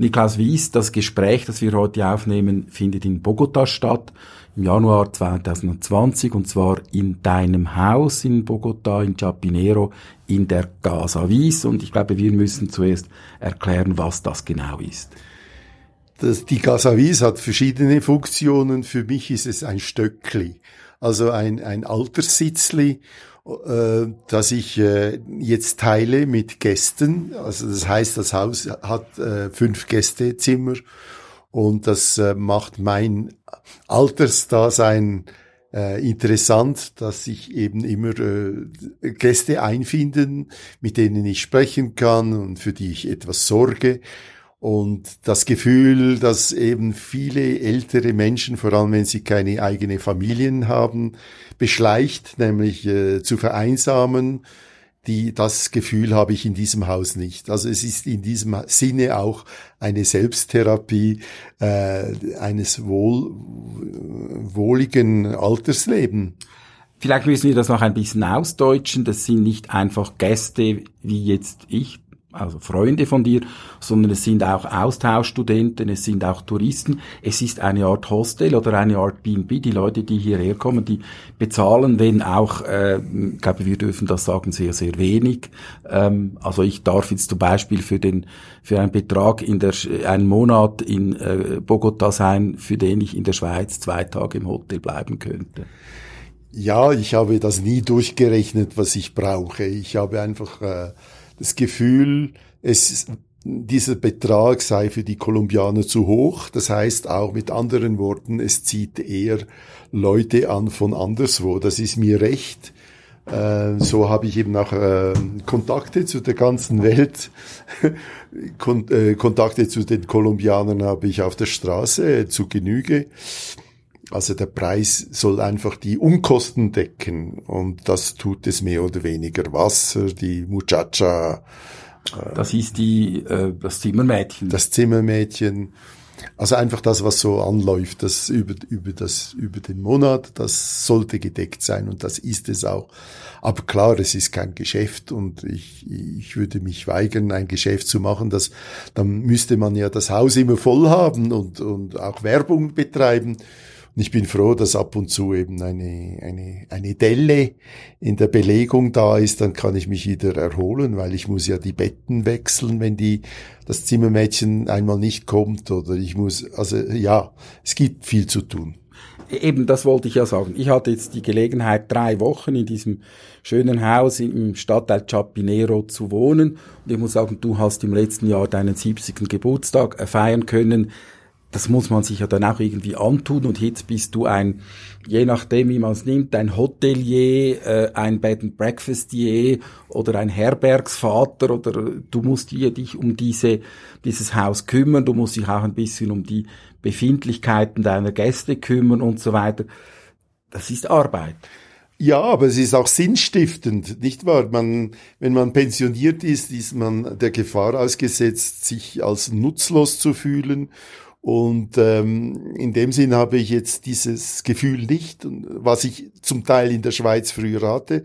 Niklaus Wies, das Gespräch, das wir heute aufnehmen, findet in Bogota statt, im Januar 2020, und zwar in deinem Haus in Bogota, in Chapinero, in der Casa Wies. Und ich glaube, wir müssen zuerst erklären, was das genau ist. Das, die Casa Wies hat verschiedene Funktionen. Für mich ist es ein Stöckli, also ein, ein Alterssitzli, äh, das ich äh, jetzt teile mit Gästen. Also das heißt, das Haus hat äh, fünf Gästezimmer und das macht mein Altersdasein interessant, dass sich eben immer Gäste einfinden, mit denen ich sprechen kann und für die ich etwas sorge. Und das Gefühl, dass eben viele ältere Menschen, vor allem wenn sie keine eigene Familien haben, beschleicht, nämlich äh, zu vereinsamen, die, das Gefühl habe ich in diesem Haus nicht. Also es ist in diesem Sinne auch eine Selbsttherapie äh, eines wohl, wohligen Altersleben. Vielleicht müssen wir das noch ein bisschen ausdeutschen. Das sind nicht einfach Gäste wie jetzt ich, also Freunde von dir, sondern es sind auch Austauschstudenten, es sind auch Touristen. Es ist eine Art Hostel oder eine Art B&B. Die Leute, die hierher kommen, die bezahlen, wenn auch, äh, ich glaube, wir dürfen das sagen, sehr, sehr wenig. Ähm, also ich darf jetzt zum Beispiel für den, für einen Betrag in der, einen Monat in äh, Bogota sein, für den ich in der Schweiz zwei Tage im Hotel bleiben könnte. Ja, ich habe das nie durchgerechnet, was ich brauche. Ich habe einfach äh, das Gefühl, es, dieser Betrag sei für die Kolumbianer zu hoch. Das heißt auch mit anderen Worten, es zieht eher Leute an von anderswo. Das ist mir recht. Äh, so habe ich eben auch äh, Kontakte zu der ganzen Welt. Kon äh, Kontakte zu den Kolumbianern habe ich auf der Straße zu Genüge. Also der Preis soll einfach die Unkosten decken und das tut es mehr oder weniger. Wasser, die Muchacha. Äh, das ist die, äh, das Zimmermädchen. Das Zimmermädchen. Also einfach das, was so anläuft, das über, über, das, über den Monat, das sollte gedeckt sein und das ist es auch. Aber klar, es ist kein Geschäft und ich, ich würde mich weigern, ein Geschäft zu machen. Das, dann müsste man ja das Haus immer voll haben und, und auch Werbung betreiben. Und ich bin froh, dass ab und zu eben eine, eine, eine Delle in der Belegung da ist, dann kann ich mich wieder erholen, weil ich muss ja die Betten wechseln, wenn die, das Zimmermädchen einmal nicht kommt oder ich muss, also ja, es gibt viel zu tun. Eben, das wollte ich ja sagen. Ich hatte jetzt die Gelegenheit, drei Wochen in diesem schönen Haus im Stadtteil Chapinero zu wohnen. Und ich muss sagen, du hast im letzten Jahr deinen 70. Geburtstag feiern können das muss man sich ja dann auch irgendwie antun und jetzt bist du ein, je nachdem wie man es nimmt, ein Hotelier, äh, ein Bed and Breakfastier oder ein Herbergsvater oder du musst dir dich um diese, dieses Haus kümmern, du musst dich auch ein bisschen um die Befindlichkeiten deiner Gäste kümmern und so weiter. Das ist Arbeit. Ja, aber es ist auch sinnstiftend, nicht wahr? Man, wenn man pensioniert ist, ist man der Gefahr ausgesetzt, sich als nutzlos zu fühlen und ähm, in dem Sinn habe ich jetzt dieses Gefühl nicht, was ich zum Teil in der Schweiz früher hatte.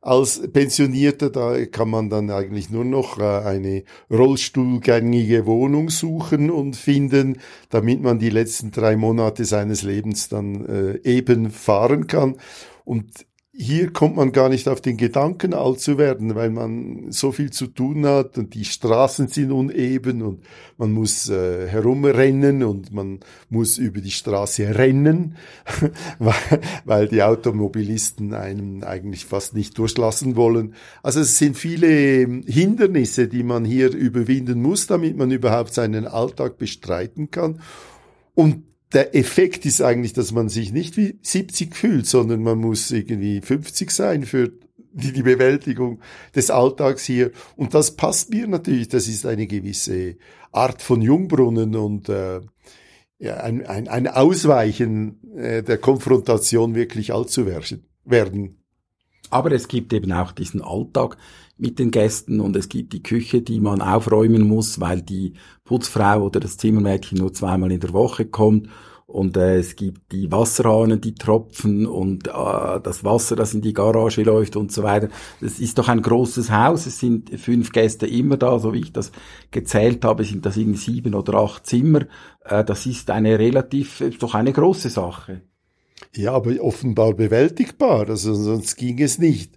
Als Pensionierter, da kann man dann eigentlich nur noch äh, eine rollstuhlgängige Wohnung suchen und finden, damit man die letzten drei Monate seines Lebens dann äh, eben fahren kann. Und hier kommt man gar nicht auf den Gedanken, alt zu werden, weil man so viel zu tun hat und die Straßen sind uneben und man muss äh, herumrennen und man muss über die Straße rennen, weil, die Automobilisten einem eigentlich fast nicht durchlassen wollen. Also es sind viele Hindernisse, die man hier überwinden muss, damit man überhaupt seinen Alltag bestreiten kann. Und der Effekt ist eigentlich, dass man sich nicht wie 70 fühlt, sondern man muss irgendwie 50 sein für die, die Bewältigung des Alltags hier. Und das passt mir natürlich. Das ist eine gewisse Art von Jungbrunnen und äh, ja, ein, ein, ein Ausweichen äh, der Konfrontation wirklich alt zu werden. Aber es gibt eben auch diesen Alltag mit den Gästen und es gibt die Küche, die man aufräumen muss, weil die Putzfrau oder das Zimmermädchen nur zweimal in der Woche kommt und äh, es gibt die Wasserhahnen, die tropfen und äh, das Wasser, das in die Garage läuft und so weiter. Das ist doch ein großes Haus, es sind fünf Gäste immer da, so wie ich das gezählt habe, sind das irgendwie sieben oder acht Zimmer. Äh, das ist eine relativ, ist doch eine große Sache. Ja, aber offenbar bewältigbar, also sonst ging es nicht.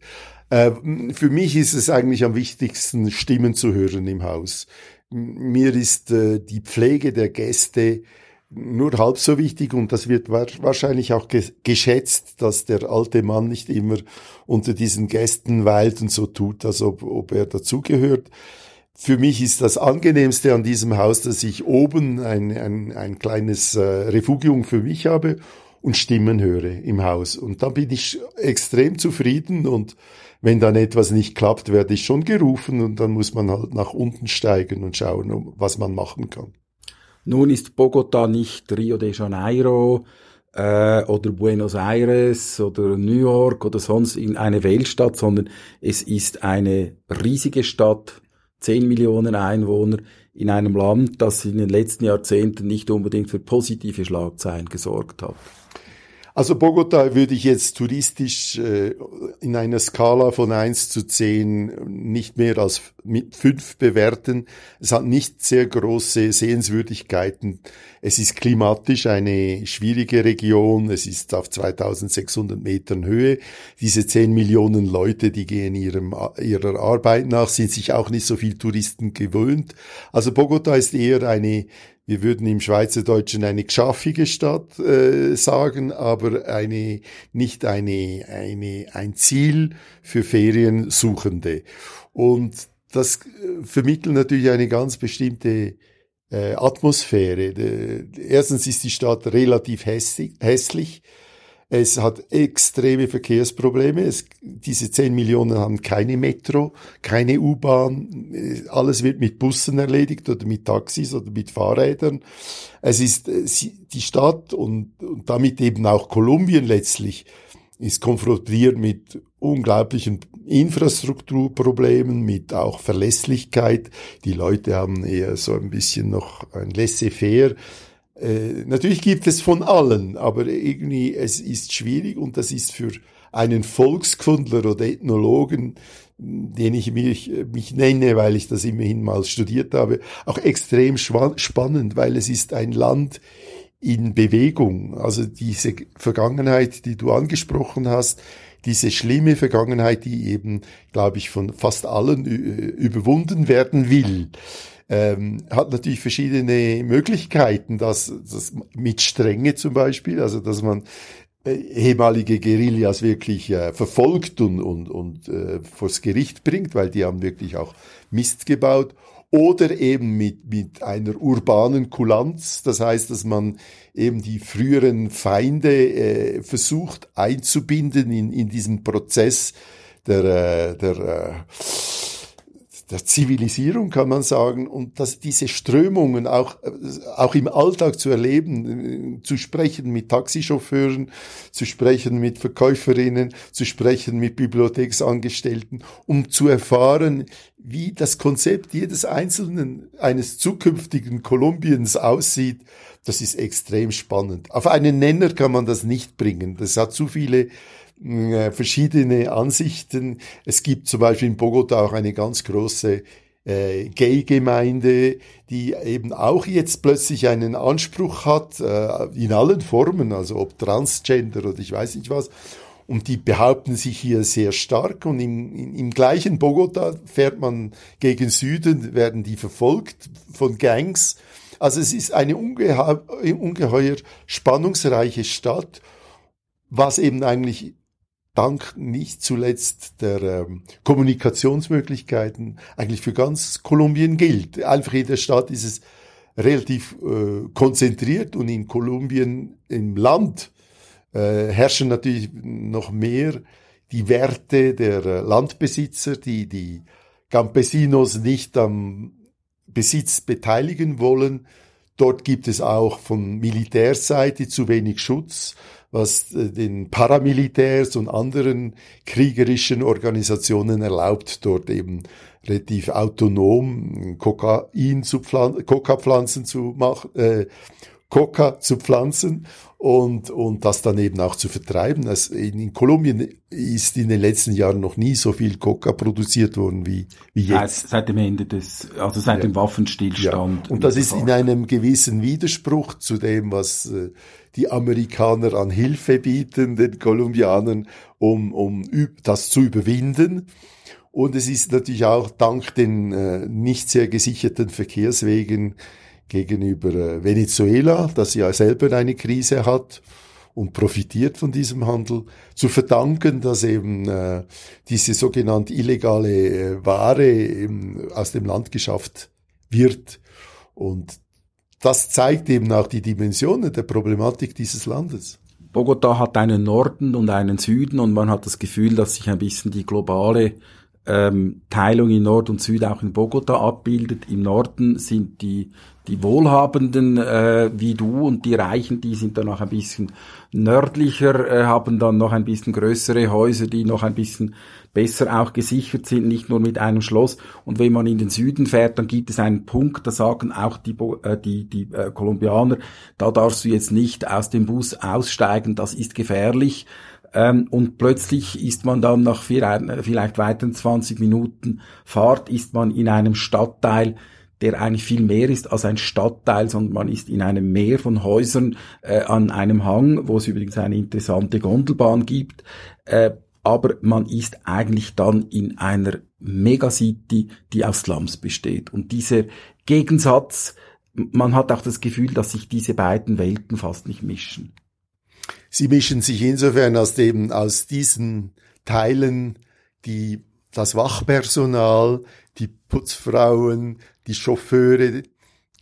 Äh, für mich ist es eigentlich am wichtigsten, Stimmen zu hören im Haus. Mir ist äh, die Pflege der Gäste nur halb so wichtig und das wird wahrscheinlich auch geschätzt, dass der alte Mann nicht immer unter diesen Gästen weilt und so tut, als ob, ob er dazugehört. Für mich ist das angenehmste an diesem Haus, dass ich oben ein, ein, ein kleines äh, Refugium für mich habe und Stimmen höre im Haus. Und da bin ich extrem zufrieden und wenn dann etwas nicht klappt, werde ich schon gerufen und dann muss man halt nach unten steigen und schauen, was man machen kann. Nun ist Bogota nicht Rio de Janeiro äh, oder Buenos Aires oder New York oder sonst in eine Weltstadt, sondern es ist eine riesige Stadt, 10 Millionen Einwohner in einem Land, das in den letzten Jahrzehnten nicht unbedingt für positive Schlagzeilen gesorgt hat. Also Bogota würde ich jetzt touristisch äh, in einer Skala von eins zu zehn nicht mehr als mit fünf bewerten. Es hat nicht sehr große Sehenswürdigkeiten. Es ist klimatisch eine schwierige Region. Es ist auf 2600 Metern Höhe. Diese zehn Millionen Leute, die gehen ihrem, ihrer Arbeit nach, sind sich auch nicht so viel Touristen gewöhnt. Also Bogota ist eher eine wir würden im Schweizerdeutschen eine geschaffige Stadt äh, sagen, aber eine nicht eine, eine ein Ziel für Feriensuchende. Und das äh, vermittelt natürlich eine ganz bestimmte äh, Atmosphäre. De, erstens ist die Stadt relativ hässlich, hässlich es hat extreme Verkehrsprobleme. Es, diese 10 Millionen haben keine Metro, keine U-Bahn. Alles wird mit Bussen erledigt oder mit Taxis oder mit Fahrrädern. Es ist äh, die Stadt und, und damit eben auch Kolumbien letztlich ist konfrontiert mit unglaublichen Infrastrukturproblemen, mit auch Verlässlichkeit. Die Leute haben eher so ein bisschen noch ein laissez-faire äh, natürlich gibt es von allen, aber irgendwie es ist schwierig und das ist für einen Volkskundler oder Ethnologen, den ich mich, mich nenne, weil ich das immerhin mal studiert habe, auch extrem spannend, weil es ist ein Land in Bewegung. Also diese Vergangenheit, die du angesprochen hast, diese schlimme Vergangenheit, die eben, glaube ich, von fast allen überwunden werden will ähm, hat natürlich verschiedene Möglichkeiten, dass das mit Strenge zum Beispiel, also dass man äh, ehemalige Guerillas wirklich äh, verfolgt und, und, und äh, vors Gericht bringt, weil die haben wirklich auch Mist gebaut. Oder eben mit, mit einer urbanen Kulanz, das heißt, dass man eben die früheren Feinde äh, versucht einzubinden in, in diesen Prozess der, äh, der äh, der Zivilisierung, kann man sagen, und dass diese Strömungen auch, auch im Alltag zu erleben, zu sprechen mit Taxichauffeuren, zu sprechen mit Verkäuferinnen, zu sprechen mit Bibliotheksangestellten, um zu erfahren, wie das Konzept jedes einzelnen, eines zukünftigen Kolumbiens aussieht, das ist extrem spannend. Auf einen Nenner kann man das nicht bringen. Das hat zu viele äh, verschiedene Ansichten. Es gibt zum Beispiel in Bogota auch eine ganz große äh, Gay-Gemeinde, die eben auch jetzt plötzlich einen Anspruch hat, äh, in allen Formen, also ob Transgender oder ich weiß nicht was. Und die behaupten sich hier sehr stark. Und im, im, im gleichen Bogota fährt man gegen Süden, werden die verfolgt von Gangs. Also es ist eine ungeheuer, ungeheuer spannungsreiche Stadt, was eben eigentlich dank nicht zuletzt der ähm, Kommunikationsmöglichkeiten eigentlich für ganz Kolumbien gilt. Einfach in der Stadt ist es relativ äh, konzentriert und in Kolumbien im Land äh, herrschen natürlich noch mehr die Werte der äh, Landbesitzer, die die Campesinos nicht am Besitz beteiligen wollen. Dort gibt es auch von Militärseite zu wenig Schutz was äh, den Paramilitärs und anderen kriegerischen Organisationen erlaubt, dort eben relativ autonom Kokain zu Pflanzen, Coca-Pflanzen zu machen, äh, Coca zu pflanzen und, und das dann eben auch zu vertreiben. Das, in, in Kolumbien ist in den letzten Jahren noch nie so viel Coca produziert worden wie, wie jetzt. Seit, seit dem Ende des, also seit ja. dem Waffenstillstand. Ja. Und das ist in einem gewissen Widerspruch zu dem, was äh, die Amerikaner an Hilfe bieten, den Kolumbianern, um, um das zu überwinden. Und es ist natürlich auch dank den äh, nicht sehr gesicherten Verkehrswegen gegenüber äh, Venezuela, das ja selber eine Krise hat und profitiert von diesem Handel, zu verdanken, dass eben äh, diese sogenannte illegale äh, Ware eben aus dem Land geschafft wird. Und das zeigt eben auch die Dimensionen der Problematik dieses Landes. Bogota hat einen Norden und einen Süden und man hat das Gefühl, dass sich ein bisschen die globale ähm, Teilung in Nord und Süd auch in Bogota abbildet. Im Norden sind die, die Wohlhabenden äh, wie du und die Reichen, die sind dann noch ein bisschen nördlicher, äh, haben dann noch ein bisschen größere Häuser, die noch ein bisschen besser auch gesichert sind, nicht nur mit einem Schloss. Und wenn man in den Süden fährt, dann gibt es einen Punkt, da sagen auch die, äh, die, die äh, Kolumbianer, da darfst du jetzt nicht aus dem Bus aussteigen, das ist gefährlich. Ähm, und plötzlich ist man dann nach vielleicht weiteren 20 Minuten Fahrt, ist man in einem Stadtteil, der eigentlich viel mehr ist als ein Stadtteil, sondern man ist in einem Meer von Häusern äh, an einem Hang, wo es übrigens eine interessante Gondelbahn gibt. Äh, aber man ist eigentlich dann in einer Megacity, die aus Slums besteht. Und dieser Gegensatz, man hat auch das Gefühl, dass sich diese beiden Welten fast nicht mischen. Sie mischen sich insofern aus dem, aus diesen Teilen, die das Wachpersonal, die Putzfrauen, die Chauffeure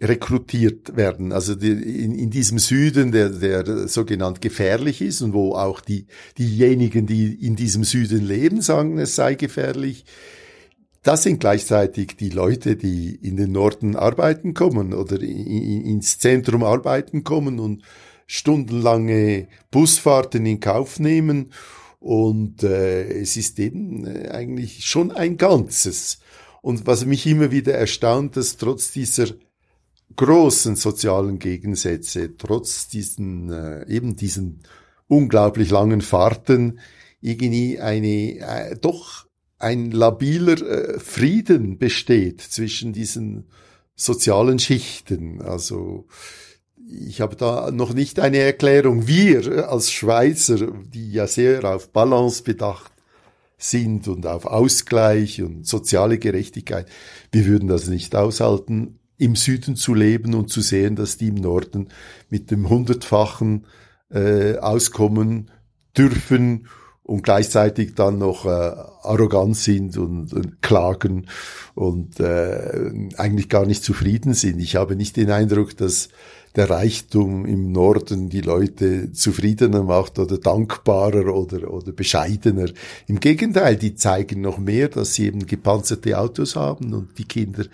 rekrutiert werden. Also die, in, in diesem Süden, der, der sogenannt gefährlich ist und wo auch die, diejenigen, die in diesem Süden leben, sagen, es sei gefährlich. Das sind gleichzeitig die Leute, die in den Norden arbeiten kommen oder in, in, ins Zentrum arbeiten kommen und stundenlange Busfahrten in Kauf nehmen. Und äh, es ist eben äh, eigentlich schon ein Ganzes. Und was mich immer wieder erstaunt, dass trotz dieser großen sozialen Gegensätze, trotz diesen äh, eben diesen unglaublich langen Fahrten, irgendwie eine äh, doch ein labiler äh, Frieden besteht zwischen diesen sozialen Schichten. Also ich habe da noch nicht eine Erklärung. Wir als Schweizer, die ja sehr auf Balance bedacht sind und auf Ausgleich und soziale Gerechtigkeit, wir würden das nicht aushalten, im Süden zu leben und zu sehen, dass die im Norden mit dem hundertfachen äh, auskommen dürfen und gleichzeitig dann noch äh, arrogant sind und, und klagen und äh, eigentlich gar nicht zufrieden sind. Ich habe nicht den Eindruck, dass der Reichtum im Norden die Leute zufriedener macht oder dankbarer oder, oder bescheidener. Im Gegenteil, die zeigen noch mehr, dass sie eben gepanzerte Autos haben und die Kinder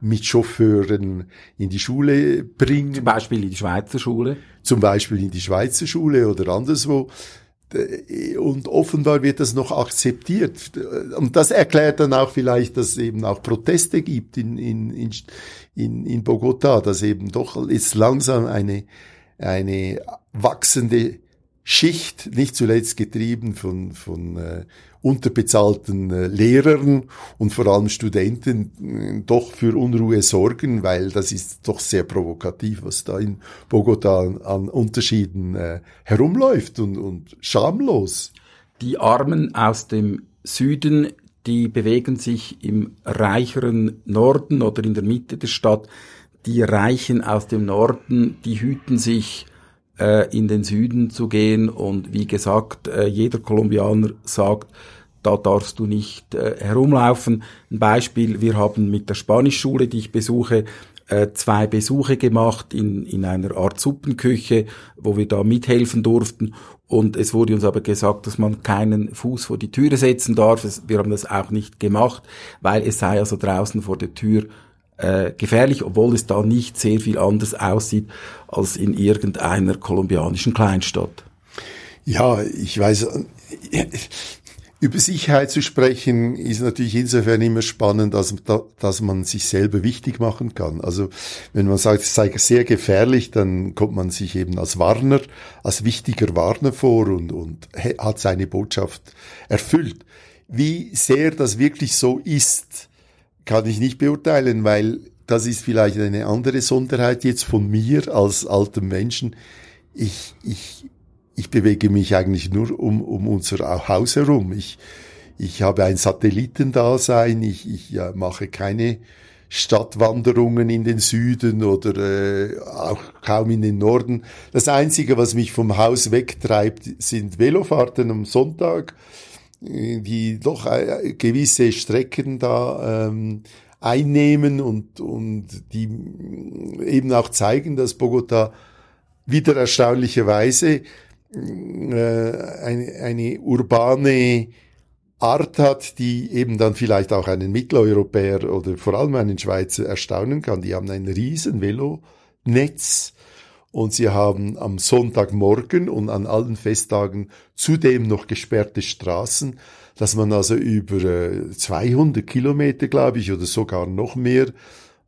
mit Chauffeuren in die Schule bringen. Zum Beispiel in die Schweizer Schule. Zum Beispiel in die Schweizer Schule oder anderswo. Und offenbar wird das noch akzeptiert. Und das erklärt dann auch vielleicht, dass es eben auch Proteste gibt in, in, in, in Bogota, dass eben doch jetzt langsam eine, eine wachsende Schicht, nicht zuletzt getrieben von, von äh, unterbezahlten äh, Lehrern und vor allem Studenten, äh, doch für Unruhe sorgen, weil das ist doch sehr provokativ, was da in Bogota an, Unterschieden äh, herumläuft und, und schamlos. Die Armen aus dem Süden, die bewegen sich im reicheren Norden oder in der Mitte der Stadt. Die Reichen aus dem Norden, die hüten sich äh, in den Süden zu gehen. Und wie gesagt, äh, jeder Kolumbianer sagt, da darfst du nicht äh, herumlaufen. Ein Beispiel, wir haben mit der Spanischschule, die ich besuche, äh, zwei Besuche gemacht in, in einer Art Suppenküche, wo wir da mithelfen durften. Und es wurde uns aber gesagt, dass man keinen Fuß vor die Türe setzen darf. Wir haben das auch nicht gemacht, weil es sei also draußen vor der Tür äh, gefährlich, obwohl es da nicht sehr viel anders aussieht als in irgendeiner kolumbianischen Kleinstadt. Ja, ich weiß, über Sicherheit zu sprechen ist natürlich insofern immer spannend, dass, dass man sich selber wichtig machen kann. Also wenn man sagt, es sei sehr gefährlich, dann kommt man sich eben als Warner, als wichtiger Warner vor und, und hat seine Botschaft erfüllt. Wie sehr das wirklich so ist, kann ich nicht beurteilen, weil das ist vielleicht eine andere Sonderheit jetzt von mir als altem Menschen. Ich, ich ich bewege mich eigentlich nur um, um unser Haus herum. Ich, ich habe ein Satellitendasein, ich, ich ja, mache keine Stadtwanderungen in den Süden oder äh, auch kaum in den Norden. Das Einzige, was mich vom Haus wegtreibt, sind Velofahrten am Sonntag, die doch äh, gewisse Strecken da ähm, einnehmen und, und die eben auch zeigen, dass Bogota wieder erstaunlicherweise äh, eine, eine urbane Art hat, die eben dann vielleicht auch einen Mitteleuropäer oder vor allem einen Schweizer erstaunen kann. Die haben ein riesen Velonetz und sie haben am Sonntagmorgen und an allen Festtagen zudem noch gesperrte Straßen, dass man also über 200 Kilometer, glaube ich, oder sogar noch mehr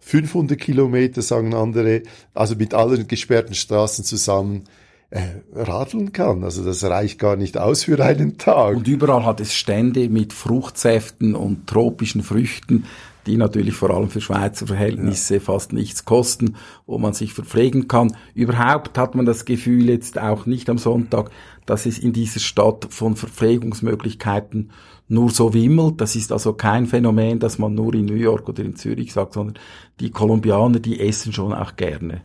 500 Kilometer, sagen andere, also mit allen gesperrten Straßen zusammen äh, radeln kann. Also das reicht gar nicht aus für einen Tag. Und überall hat es Stände mit Fruchtsäften und tropischen Früchten, die natürlich vor allem für Schweizer Verhältnisse ja. fast nichts kosten, wo man sich verpflegen kann. Überhaupt hat man das Gefühl jetzt auch nicht am Sonntag, dass es in dieser Stadt von Verpflegungsmöglichkeiten nur so wimmelt. Das ist also kein Phänomen, das man nur in New York oder in Zürich sagt, sondern die Kolumbianer, die essen schon auch gerne.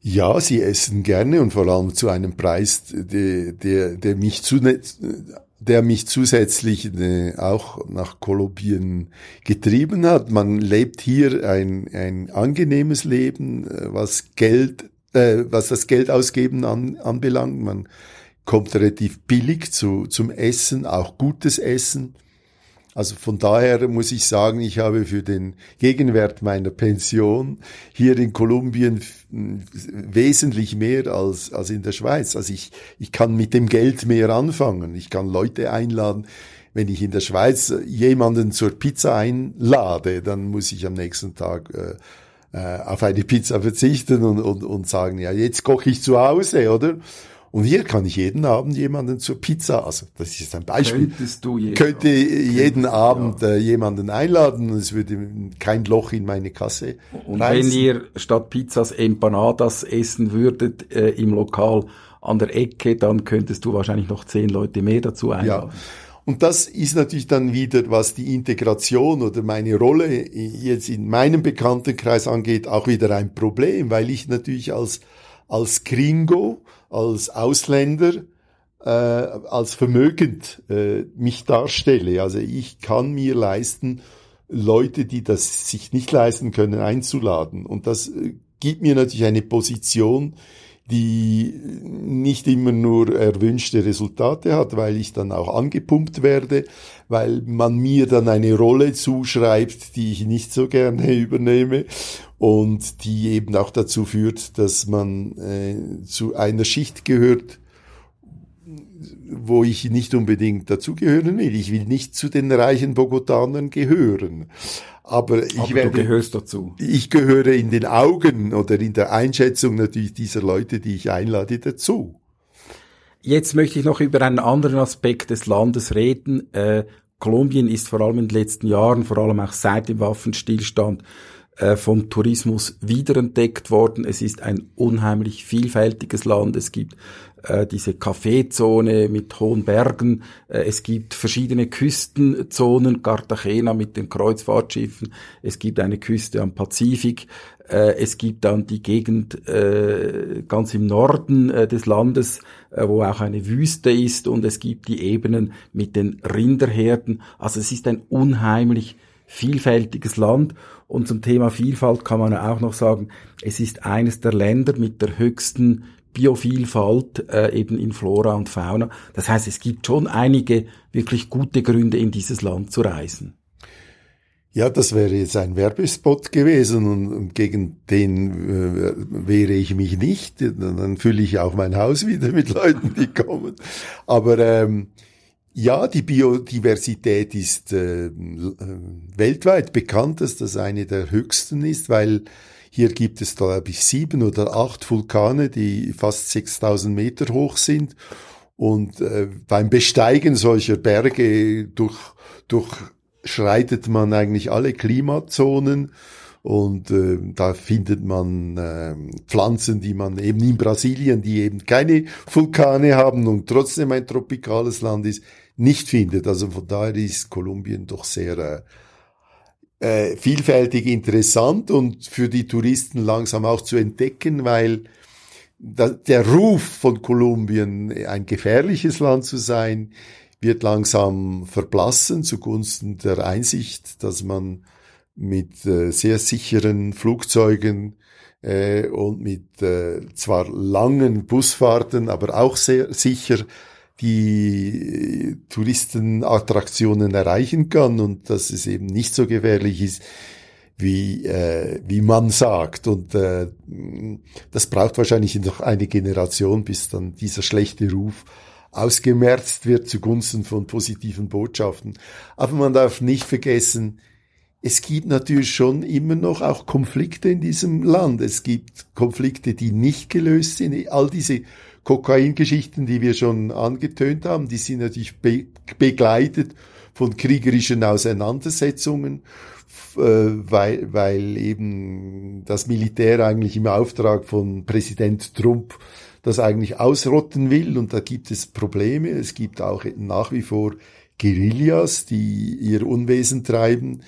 Ja, sie essen gerne und vor allem zu einem Preis, der, der, der mich zu, der mich zusätzlich äh, auch nach Kolumbien getrieben hat. Man lebt hier ein, ein angenehmes Leben, äh, was Geld, äh, was das Geld ausgeben an, anbelangt. Man kommt relativ billig zu, zum Essen, auch gutes Essen. Also von daher muss ich sagen, ich habe für den Gegenwert meiner Pension hier in Kolumbien wesentlich mehr als, als in der Schweiz. Also ich, ich kann mit dem Geld mehr anfangen. Ich kann Leute einladen. Wenn ich in der Schweiz jemanden zur Pizza einlade, dann muss ich am nächsten Tag äh, äh auf eine Pizza verzichten und, und, und sagen, ja, jetzt koche ich zu Hause, oder? Und hier kann ich jeden Abend jemanden zur Pizza, also das ist ein Beispiel, Könntest du jeden könnte jeden Abend ja. äh, jemanden einladen und es würde kein Loch in meine Kasse Und reißen. wenn ihr statt Pizzas Empanadas essen würdet äh, im Lokal an der Ecke, dann könntest du wahrscheinlich noch zehn Leute mehr dazu einladen. Ja. Und das ist natürlich dann wieder, was die Integration oder meine Rolle jetzt in meinem Bekanntenkreis angeht, auch wieder ein Problem, weil ich natürlich als, als Gringo als Ausländer äh, als vermögend äh, mich darstelle. Also ich kann mir leisten, Leute, die das sich nicht leisten können, einzuladen. Und das äh, gibt mir natürlich eine Position, die nicht immer nur erwünschte Resultate hat, weil ich dann auch angepumpt werde, weil man mir dann eine Rolle zuschreibt, die ich nicht so gerne übernehme und die eben auch dazu führt, dass man äh, zu einer Schicht gehört, wo ich nicht unbedingt dazugehören will. Ich will nicht zu den reichen Bogotanern gehören. Aber ich Aber werde, du gehörst dazu. Ich gehöre in den Augen oder in der Einschätzung natürlich dieser Leute, die ich einlade, dazu. Jetzt möchte ich noch über einen anderen Aspekt des Landes reden. Äh, Kolumbien ist vor allem in den letzten Jahren, vor allem auch seit dem Waffenstillstand, äh, vom Tourismus wiederentdeckt worden. Es ist ein unheimlich vielfältiges Land. Es gibt äh, diese Kaffeezone mit hohen Bergen. Äh, es gibt verschiedene Küstenzonen, Cartagena mit den Kreuzfahrtschiffen. Es gibt eine Küste am Pazifik. Äh, es gibt dann die Gegend äh, ganz im Norden des Landes, wo auch eine Wüste ist. Und es gibt die Ebenen mit den Rinderherden. Also es ist ein unheimlich vielfältiges Land. Und zum Thema Vielfalt kann man auch noch sagen, es ist eines der Länder mit der höchsten Biovielfalt äh, eben in Flora und Fauna. Das heißt, es gibt schon einige wirklich gute Gründe, in dieses Land zu reisen. Ja, das wäre jetzt ein Werbespot gewesen und gegen den äh, wehre ich mich nicht. Dann fülle ich auch mein Haus wieder mit Leuten, die kommen. Aber ähm, Ja, die Biodiversität ist äh, weltweit bekannt, dass das eine der höchsten ist, weil hier gibt es, glaube ich, sieben oder acht Vulkane, die fast 6000 Meter hoch sind. Und äh, beim Besteigen solcher Berge durch, durchschreitet man eigentlich alle Klimazonen. Und äh, da findet man äh, Pflanzen, die man eben in Brasilien, die eben keine Vulkane haben und trotzdem ein tropikales Land ist, nicht findet. Also von daher ist Kolumbien doch sehr äh, äh, vielfältig interessant und für die Touristen langsam auch zu entdecken, weil da, der Ruf von Kolumbien, ein gefährliches Land zu sein, wird langsam verblassen zugunsten der Einsicht, dass man mit äh, sehr sicheren Flugzeugen äh, und mit äh, zwar langen Busfahrten, aber auch sehr sicher die Touristenattraktionen erreichen kann und dass es eben nicht so gefährlich ist, wie, äh, wie man sagt. Und äh, das braucht wahrscheinlich noch eine Generation, bis dann dieser schlechte Ruf ausgemerzt wird zugunsten von positiven Botschaften. Aber man darf nicht vergessen, es gibt natürlich schon immer noch auch Konflikte in diesem Land. Es gibt Konflikte, die nicht gelöst sind. All diese Kokaingeschichten, die wir schon angetönt haben, die sind natürlich be begleitet von kriegerischen Auseinandersetzungen, äh, weil, weil eben das Militär eigentlich im Auftrag von Präsident Trump das eigentlich ausrotten will und da gibt es Probleme. Es gibt auch nach wie vor Guerillas, die ihr Unwesen treiben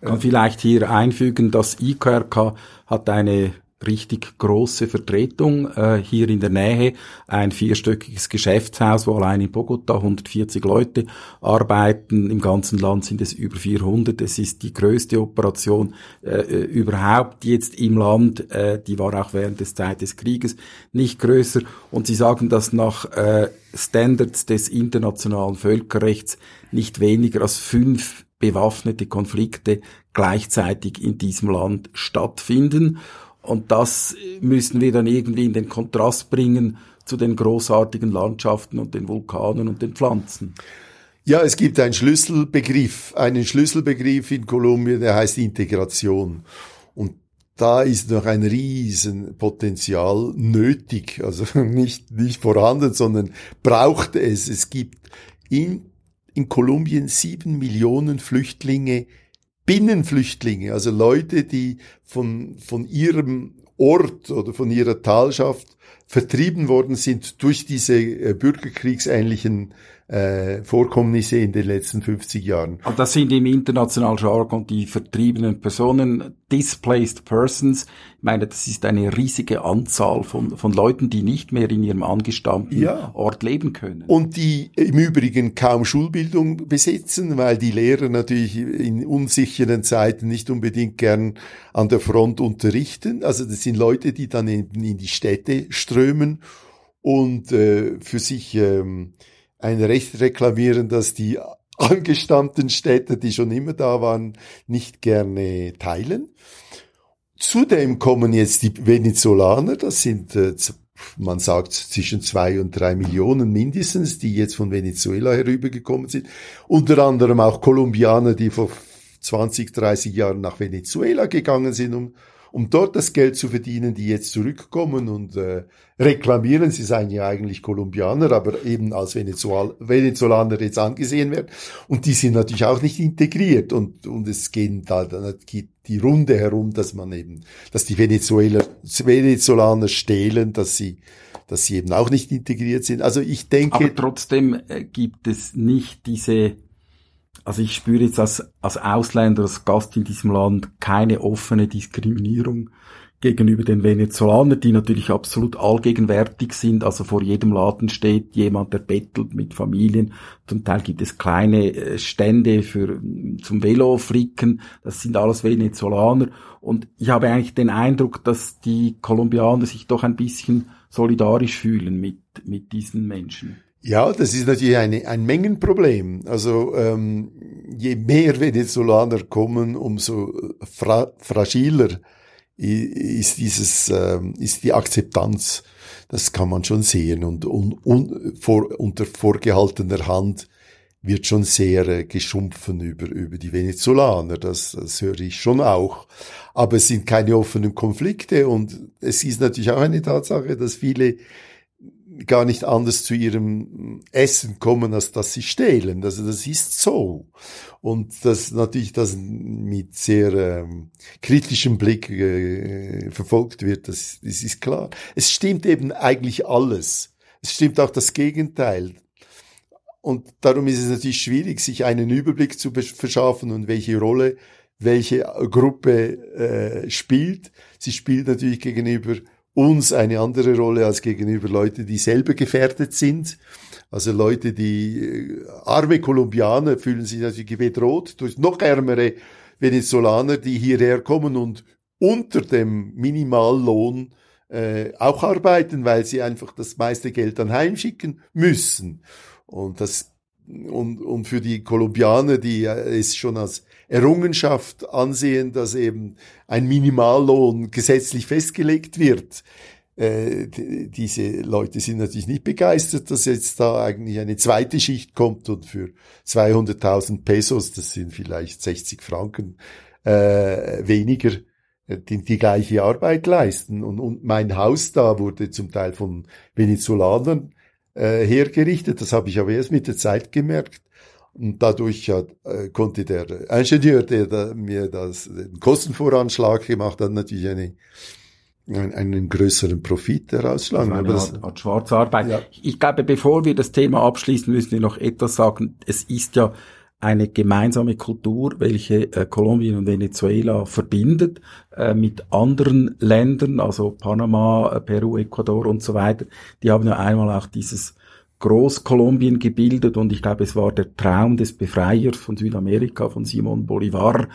kann vielleicht hier einfügen, das IQRK hat eine richtig große Vertretung äh, hier in der Nähe, ein vierstöckiges Geschäftshaus, wo allein in Bogota 140 Leute arbeiten, im ganzen Land sind es über 400, es ist die größte Operation äh, überhaupt jetzt im Land, äh, die war auch während des Zeit des Krieges nicht größer. Und sie sagen, dass nach äh, Standards des internationalen Völkerrechts nicht weniger als fünf bewaffnete Konflikte gleichzeitig in diesem Land stattfinden. Und das müssen wir dann irgendwie in den Kontrast bringen zu den großartigen Landschaften und den Vulkanen und den Pflanzen. Ja, es gibt einen Schlüsselbegriff, einen Schlüsselbegriff in Kolumbien, der heißt Integration. Und da ist noch ein Riesenpotenzial nötig, also nicht, nicht vorhanden, sondern braucht es. Es gibt in in Kolumbien sieben Millionen Flüchtlinge, Binnenflüchtlinge, also Leute, die von, von ihrem Ort oder von ihrer Talschaft vertrieben worden sind durch diese äh, bürgerkriegsähnlichen äh, Vorkommnisse in den letzten 50 Jahren. Und das sind im internationalen Jargon die vertriebenen Personen, displaced persons. Ich meine, das ist eine riesige Anzahl von, von Leuten, die nicht mehr in ihrem angestammten ja. Ort leben können. Und die im Übrigen kaum Schulbildung besitzen, weil die Lehrer natürlich in unsicheren Zeiten nicht unbedingt gern an der Front unterrichten. Also das sind Leute, die dann in, in die Städte strömen und äh, für sich ähm, ein Recht reklamieren, dass die angestammten Städte, die schon immer da waren, nicht gerne teilen. Zudem kommen jetzt die Venezolaner, das sind, äh, man sagt, zwischen zwei und drei Millionen mindestens, die jetzt von Venezuela herübergekommen sind. Unter anderem auch Kolumbianer, die vor 20, 30 Jahren nach Venezuela gegangen sind, um um dort das Geld zu verdienen, die jetzt zurückkommen und äh, reklamieren, sie seien ja eigentlich Kolumbianer, aber eben als Venezuel Venezolaner jetzt angesehen werden. Und die sind natürlich auch nicht integriert und, und es gehen da die Runde herum, dass man eben, dass die Venezuela, Venezolaner stehlen, dass sie dass sie eben auch nicht integriert sind. Also ich denke. Aber trotzdem äh, gibt es nicht diese also ich spüre jetzt als, als Ausländer, als Gast in diesem Land keine offene Diskriminierung gegenüber den Venezolanern, die natürlich absolut allgegenwärtig sind. Also vor jedem Laden steht jemand, der bettelt mit Familien. Zum Teil gibt es kleine äh, Stände für, zum Velofricken. Das sind alles Venezolaner. Und ich habe eigentlich den Eindruck, dass die Kolumbianer sich doch ein bisschen solidarisch fühlen mit, mit diesen Menschen. Ja, das ist natürlich eine, ein Mengenproblem. Also ähm, je mehr Venezolaner kommen, umso fra fragiler ist dieses ähm, ist die Akzeptanz. Das kann man schon sehen und, und, und vor, unter vorgehaltener Hand wird schon sehr äh, geschumpfen über, über die Venezolaner. Das, das höre ich schon auch. Aber es sind keine offenen Konflikte und es ist natürlich auch eine Tatsache, dass viele gar nicht anders zu ihrem Essen kommen, als dass sie stehlen. Also das ist so. Und das natürlich das mit sehr ähm, kritischem Blick äh, verfolgt wird, das, das ist klar. Es stimmt eben eigentlich alles. Es stimmt auch das Gegenteil. Und darum ist es natürlich schwierig, sich einen Überblick zu verschaffen und welche Rolle welche Gruppe äh, spielt. Sie spielt natürlich gegenüber uns eine andere Rolle als gegenüber Leute, die selber gefährdet sind. Also Leute, die äh, arme Kolumbianer fühlen sich natürlich bedroht durch noch ärmere Venezolaner, die hierher kommen und unter dem Minimallohn äh, auch arbeiten, weil sie einfach das meiste Geld dann heimschicken müssen. Und das und, und für die Kolumbianer, die es schon als Errungenschaft ansehen, dass eben ein Minimallohn gesetzlich festgelegt wird. Äh, diese Leute sind natürlich nicht begeistert, dass jetzt da eigentlich eine zweite Schicht kommt und für 200.000 Pesos, das sind vielleicht 60 Franken, äh, weniger äh, die, die gleiche Arbeit leisten. Und, und mein Haus da wurde zum Teil von Venezolanern äh, hergerichtet. Das habe ich aber erst mit der Zeit gemerkt. Und dadurch hat, äh, konnte der Ingenieur, der da, mir das, den Kostenvoranschlag gemacht hat, natürlich eine, einen, einen größeren Profit herausschlagen. Also eine Art, Art Schwarzarbeit. Ja. Ich glaube, bevor wir das Thema abschließen, müssen wir noch etwas sagen. Es ist ja eine gemeinsame Kultur, welche äh, Kolumbien und Venezuela verbindet äh, mit anderen Ländern, also Panama, äh, Peru, Ecuador und so weiter. Die haben ja einmal auch dieses Großkolumbien gebildet und ich glaube, es war der Traum des Befreiers von Südamerika, von Simon Bolivar,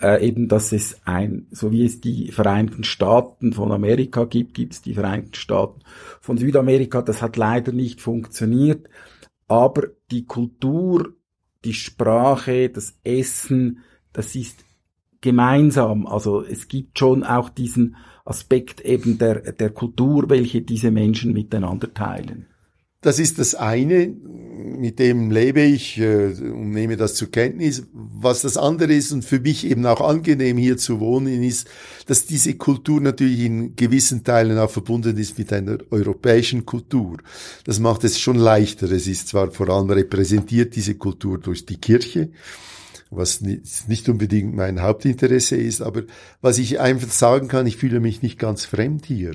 äh, eben, dass es ein, so wie es die Vereinigten Staaten von Amerika gibt, gibt es die Vereinigten Staaten von Südamerika. Das hat leider nicht funktioniert, aber die Kultur die Sprache, das Essen, das ist gemeinsam. Also es gibt schon auch diesen Aspekt eben der, der Kultur, welche diese Menschen miteinander teilen. Das ist das eine, mit dem lebe ich äh, und nehme das zur Kenntnis. Was das andere ist und für mich eben auch angenehm hier zu wohnen ist, dass diese Kultur natürlich in gewissen Teilen auch verbunden ist mit einer europäischen Kultur. Das macht es schon leichter. Es ist zwar vor allem repräsentiert diese Kultur durch die Kirche, was nicht unbedingt mein Hauptinteresse ist, aber was ich einfach sagen kann, ich fühle mich nicht ganz fremd hier.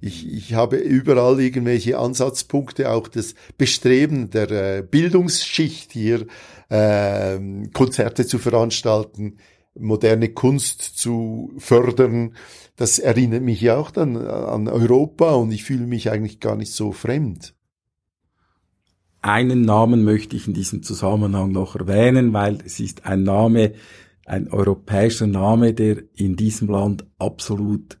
Ich, ich habe überall irgendwelche Ansatzpunkte, auch das Bestreben der äh, Bildungsschicht hier, äh, Konzerte zu veranstalten, moderne Kunst zu fördern. Das erinnert mich ja auch dann an Europa und ich fühle mich eigentlich gar nicht so fremd. Einen Namen möchte ich in diesem Zusammenhang noch erwähnen, weil es ist ein Name, ein europäischer Name, der in diesem Land absolut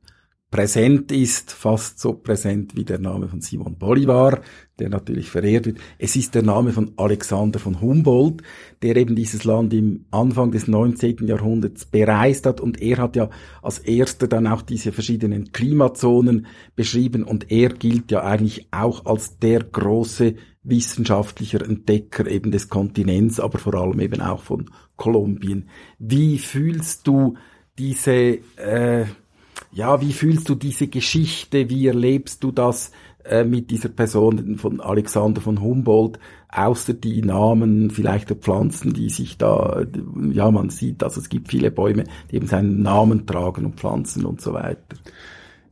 präsent ist, fast so präsent wie der Name von Simon Bolivar, der natürlich verehrt wird. Es ist der Name von Alexander von Humboldt, der eben dieses Land im Anfang des 19. Jahrhunderts bereist hat und er hat ja als erster dann auch diese verschiedenen Klimazonen beschrieben und er gilt ja eigentlich auch als der große wissenschaftlicher Entdecker eben des Kontinents, aber vor allem eben auch von Kolumbien. Wie fühlst du diese, äh, ja, wie fühlst du diese Geschichte? Wie erlebst du das äh, mit dieser Person von Alexander von Humboldt? Außer die Namen vielleicht der Pflanzen, die sich da, ja, man sieht, also es gibt viele Bäume, die eben seinen Namen tragen und Pflanzen und so weiter.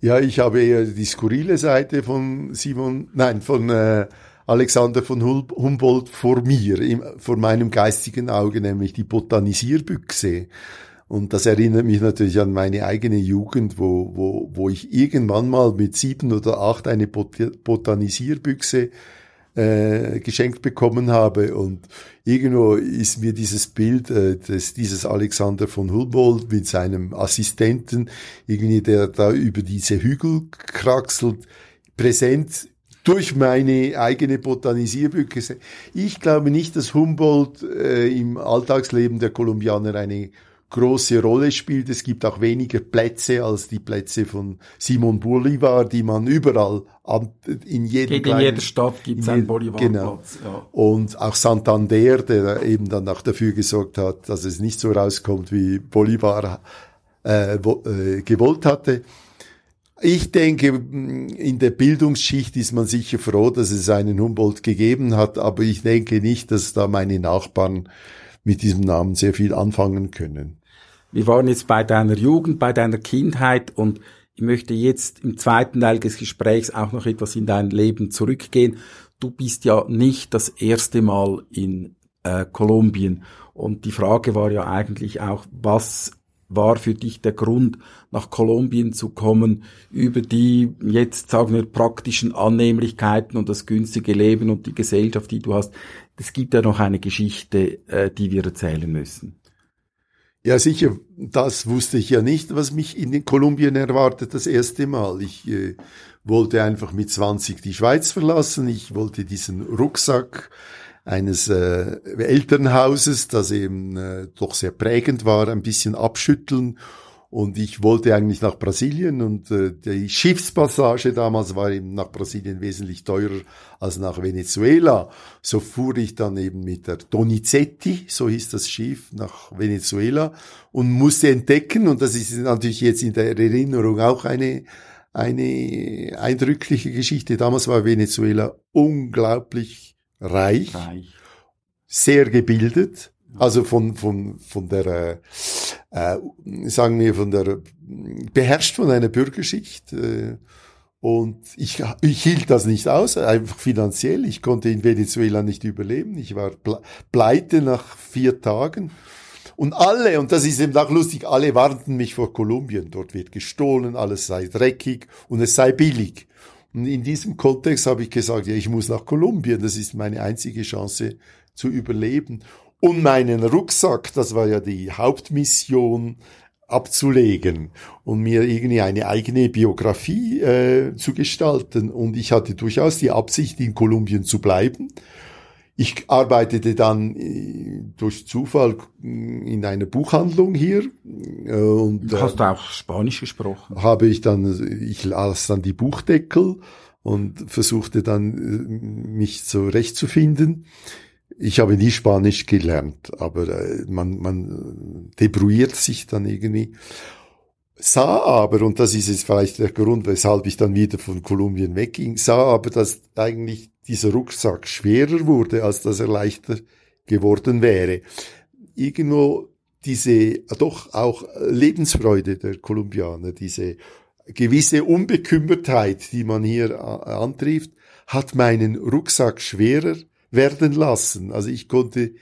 Ja, ich habe eher die skurrile Seite von Simon, nein, von äh, Alexander von Humboldt vor mir, im, vor meinem geistigen Auge, nämlich die Botanisierbüchse. Und das erinnert mich natürlich an meine eigene Jugend, wo, wo, wo ich irgendwann mal mit sieben oder acht eine Bot Botanisierbüchse äh, geschenkt bekommen habe. Und irgendwo ist mir dieses Bild äh, des, dieses Alexander von Humboldt mit seinem Assistenten, irgendwie der da über diese Hügel kraxelt, präsent durch meine eigene Botanisierbüchse. Ich glaube nicht, dass Humboldt äh, im Alltagsleben der Kolumbianer eine große Rolle spielt. Es gibt auch weniger Plätze als die Plätze von Simon Bolivar, die man überall in jedem in jeder Stadt gibt es einen Bolivarplatz. Genau. Ja. Und auch Santander, der eben dann auch dafür gesorgt hat, dass es nicht so rauskommt, wie Bolivar äh, äh, gewollt hatte. Ich denke, in der Bildungsschicht ist man sicher froh, dass es einen Humboldt gegeben hat, aber ich denke nicht, dass da meine Nachbarn mit diesem Namen sehr viel anfangen können. Wir waren jetzt bei deiner Jugend, bei deiner Kindheit und ich möchte jetzt im zweiten Teil des Gesprächs auch noch etwas in dein Leben zurückgehen. Du bist ja nicht das erste Mal in äh, Kolumbien und die Frage war ja eigentlich auch, was war für dich der Grund, nach Kolumbien zu kommen, über die jetzt, sagen wir, praktischen Annehmlichkeiten und das günstige Leben und die Gesellschaft, die du hast. Es gibt ja noch eine Geschichte, äh, die wir erzählen müssen. Ja, sicher, das wusste ich ja nicht, was mich in Kolumbien erwartet das erste Mal. Ich äh, wollte einfach mit 20 die Schweiz verlassen. Ich wollte diesen Rucksack eines äh, Elternhauses, das eben äh, doch sehr prägend war, ein bisschen abschütteln. Und ich wollte eigentlich nach Brasilien und äh, die Schiffspassage damals war eben nach Brasilien wesentlich teurer als nach Venezuela. So fuhr ich dann eben mit der Donizetti, so hieß das Schiff, nach Venezuela und musste entdecken, und das ist natürlich jetzt in der Erinnerung auch eine, eine eindrückliche Geschichte. Damals war Venezuela unglaublich reich, reich. sehr gebildet, also von, von, von der, äh, sagen wir, von der, beherrscht von einer Bürgerschicht. Äh, und ich, ich hielt das nicht aus, einfach finanziell. Ich konnte in Venezuela nicht überleben. Ich war pleite nach vier Tagen. Und alle, und das ist eben auch lustig, alle warnten mich vor Kolumbien. Dort wird gestohlen, alles sei dreckig und es sei billig. Und in diesem Kontext habe ich gesagt, ja, ich muss nach Kolumbien, das ist meine einzige Chance zu überleben. Und meinen Rucksack, das war ja die Hauptmission, abzulegen und mir irgendwie eine eigene Biografie äh, zu gestalten. Und ich hatte durchaus die Absicht, in Kolumbien zu bleiben ich arbeitete dann äh, durch Zufall in einer Buchhandlung hier. Äh, und, du hast du auch Spanisch gesprochen? Habe ich dann, ich las dann die Buchdeckel und versuchte dann, äh, mich zurechtzufinden. Ich habe nie Spanisch gelernt, aber man, man debrouilliert sich dann irgendwie. Sah aber, und das ist jetzt vielleicht der Grund, weshalb ich dann wieder von Kolumbien wegging, sah aber, dass eigentlich dieser Rucksack schwerer wurde, als dass er leichter geworden wäre. Irgendwo diese doch auch Lebensfreude der Kolumbianer, diese gewisse Unbekümmertheit, die man hier antrifft, hat meinen Rucksack schwerer werden lassen. Also ich konnte,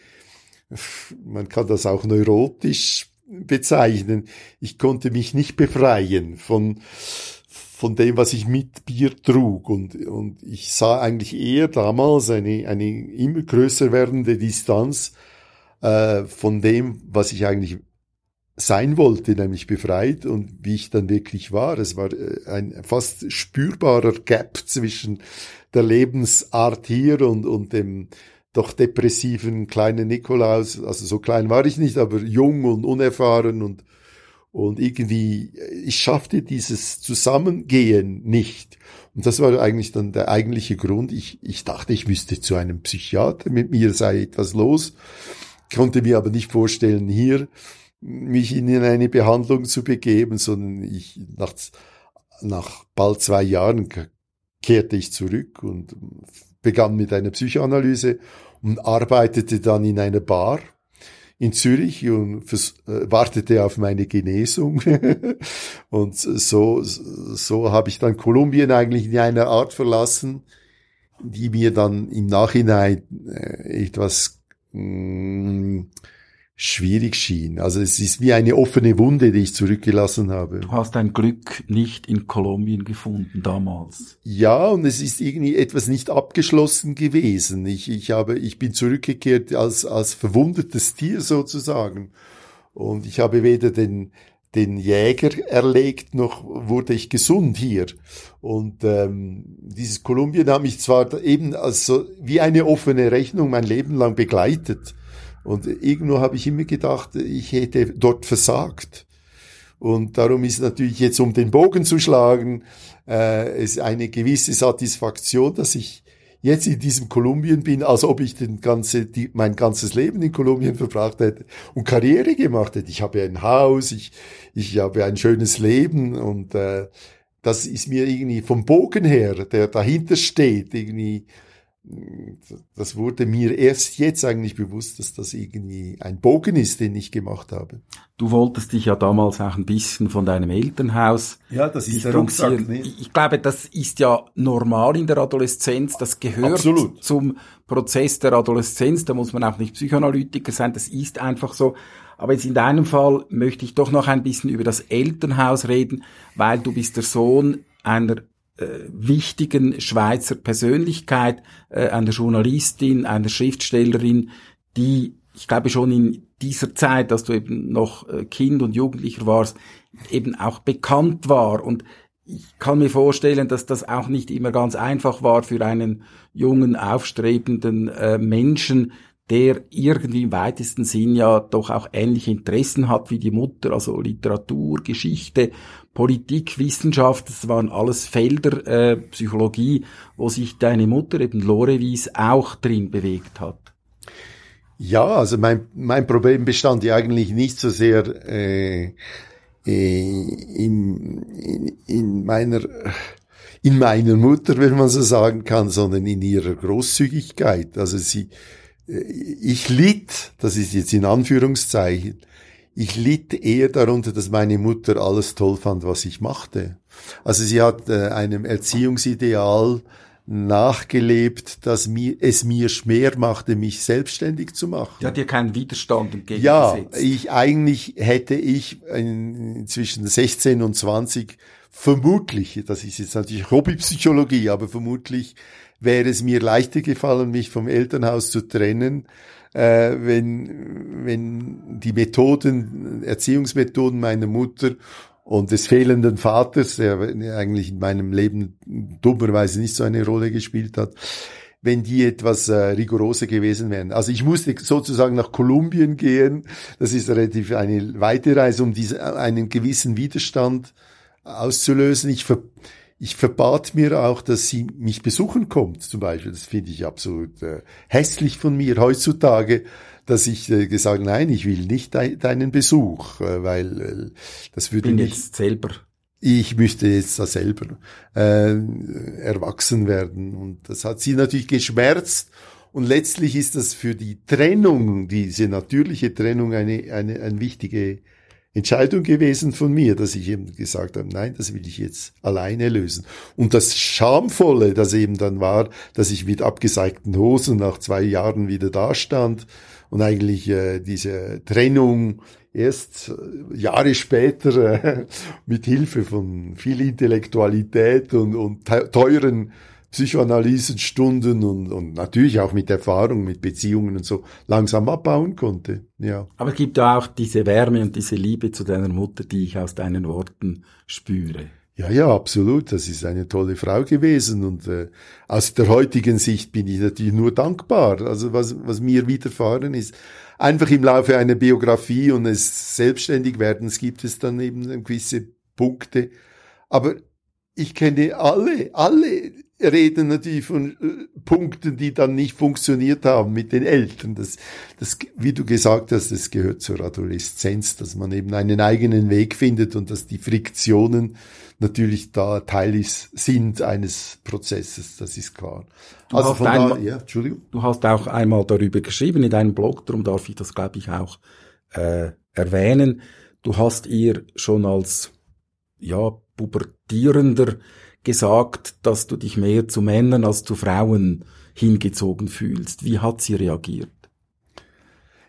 man kann das auch neurotisch bezeichnen, ich konnte mich nicht befreien von von dem, was ich mit Bier trug. Und, und ich sah eigentlich eher damals eine, eine immer größer werdende Distanz äh, von dem, was ich eigentlich sein wollte, nämlich befreit und wie ich dann wirklich war. Es war äh, ein fast spürbarer Gap zwischen der Lebensart hier und, und dem doch depressiven kleinen Nikolaus. Also so klein war ich nicht, aber jung und unerfahren und und irgendwie, ich schaffte dieses Zusammengehen nicht. Und das war eigentlich dann der eigentliche Grund. Ich, ich dachte, ich müsste zu einem Psychiater, mit mir sei etwas los, konnte mir aber nicht vorstellen, hier mich in eine Behandlung zu begeben, sondern ich, nach, nach bald zwei Jahren kehrte ich zurück und begann mit einer Psychoanalyse und arbeitete dann in einer Bar in Zürich und äh, wartete auf meine Genesung. und so, so habe ich dann Kolumbien eigentlich in einer Art verlassen, die mir dann im Nachhinein äh, etwas mh, mm, schwierig schien. Also es ist wie eine offene Wunde, die ich zurückgelassen habe. Du hast dein Glück nicht in Kolumbien gefunden damals. Ja, und es ist irgendwie etwas nicht abgeschlossen gewesen. Ich, ich habe, ich bin zurückgekehrt als, als verwundetes Tier sozusagen. Und ich habe weder den, den Jäger erlegt, noch wurde ich gesund hier. Und ähm, dieses Kolumbien hat mich zwar eben als so wie eine offene Rechnung mein Leben lang begleitet Und irgendwo habe ich immer gedacht, ich hätte dort versagt. Und darum ist natürlich jetzt, um den Bogen zu schlagen, äh, es eine gewisse Satisfaktion, dass ich jetzt in diesem Kolumbien bin, als ob ich den ganze, die, mein ganzes Leben in Kolumbien verbracht hätte und Karriere gemacht hätte. Ich habe ein Haus, ich, ich habe ein schönes Leben und äh, das ist mir irgendwie vom Bogen her, der dahinter steht, irgendwie das wurde mir erst jetzt eigentlich bewusst, dass das irgendwie ein Bogen ist, den ich gemacht habe. Du wolltest dich ja damals auch ein bisschen von deinem Elternhaus. Ja, das ist der Rucksack. Nicht? Ich glaube, das ist ja normal in der Adoleszenz. Das gehört Absolut. zum Prozess der Adoleszenz. Da muss man auch nicht Psychoanalytiker sein. Das ist einfach so. Aber jetzt in deinem Fall möchte ich doch noch ein bisschen über das Elternhaus reden, weil du bist der Sohn einer wichtigen Schweizer Persönlichkeit, äh, einer Journalistin, einer Schriftstellerin, die, ich glaube schon in dieser Zeit, dass du eben noch äh, Kind und Jugendlicher warst, eben auch bekannt war. Und ich kann mir vorstellen, dass das auch nicht immer ganz einfach war für einen jungen, aufstrebenden äh, Menschen, der irgendwie im weitesten Sinn ja doch auch ähnliche Interessen hat wie die Mutter, also Literatur, Geschichte, Politik, Wissenschaft, das waren alles Felder, äh, Psychologie, wo sich deine Mutter, eben Lore Wies, auch drin bewegt hat. Ja, also mein, mein Problem bestand ja eigentlich nicht so sehr äh, äh, in, in, in meiner in meiner Mutter, wenn man so sagen kann, sondern in ihrer Großzügigkeit. Also sie, ich litt, das ist jetzt in Anführungszeichen, ich litt eher darunter, dass meine Mutter alles toll fand, was ich machte. Also sie hat äh, einem Erziehungsideal nachgelebt, dass mir, es mir schwer machte, mich selbstständig zu machen. Die hat dir keinen Widerstand entgegengesetzt. Ja, ich, eigentlich hätte ich in, zwischen 16 und 20 vermutlich, das ist jetzt natürlich Hobbypsychologie, aber vermutlich wäre es mir leichter gefallen, mich vom Elternhaus zu trennen, äh, wenn, wenn die Methoden, Erziehungsmethoden meiner Mutter und des fehlenden Vaters, der eigentlich in meinem Leben dummerweise nicht so eine Rolle gespielt hat, wenn die etwas äh, rigoroser gewesen wären. Also ich musste sozusagen nach Kolumbien gehen. Das ist relativ eine weite Reise, um diese, einen gewissen Widerstand auszulösen. Ich ver ich verbat mir auch, dass sie mich besuchen kommt, zum Beispiel. Das finde ich absolut äh, hässlich von mir heutzutage, dass ich äh, gesagt, nein, ich will nicht de deinen Besuch, äh, weil äh, das würde Bin mich, jetzt selber. Ich müsste jetzt da selber äh, erwachsen werden. Und das hat sie natürlich geschmerzt. Und letztlich ist das für die Trennung, diese natürliche Trennung, eine, eine, eine wichtige Entscheidung gewesen von mir, dass ich eben gesagt habe, nein, das will ich jetzt alleine lösen. Und das Schamvolle, das eben dann war, dass ich mit abgeseigten Hosen nach zwei Jahren wieder dastand und eigentlich äh, diese Trennung erst äh, Jahre später äh, mit Hilfe von viel Intellektualität und, und teuren Psychoanalysenstunden und, und natürlich auch mit Erfahrung, mit Beziehungen und so langsam abbauen konnte. Ja. Aber es gibt auch diese Wärme und diese Liebe zu deiner Mutter, die ich aus deinen Worten spüre. Ja, ja, absolut. Das ist eine tolle Frau gewesen und äh, aus der heutigen Sicht bin ich natürlich nur dankbar. Also was, was mir widerfahren ist, einfach im Laufe einer Biografie und des Selbstständigwerdens gibt es dann eben gewisse Punkte. Aber ich kenne alle, alle reden natürlich von äh, Punkten, die dann nicht funktioniert haben mit den Eltern. Das, das, wie du gesagt hast, das gehört zur Adoleszenz, dass man eben einen eigenen Weg findet und dass die Friktionen natürlich da Teil ist, sind eines Prozesses, das ist klar. Du also von einmal, da, ja, Entschuldigung. Du hast auch einmal darüber geschrieben in deinem Blog, darum darf ich das, glaube ich, auch äh, erwähnen. Du hast ihr schon als ja, pubertierender gesagt, dass du dich mehr zu Männern als zu Frauen hingezogen fühlst. Wie hat sie reagiert?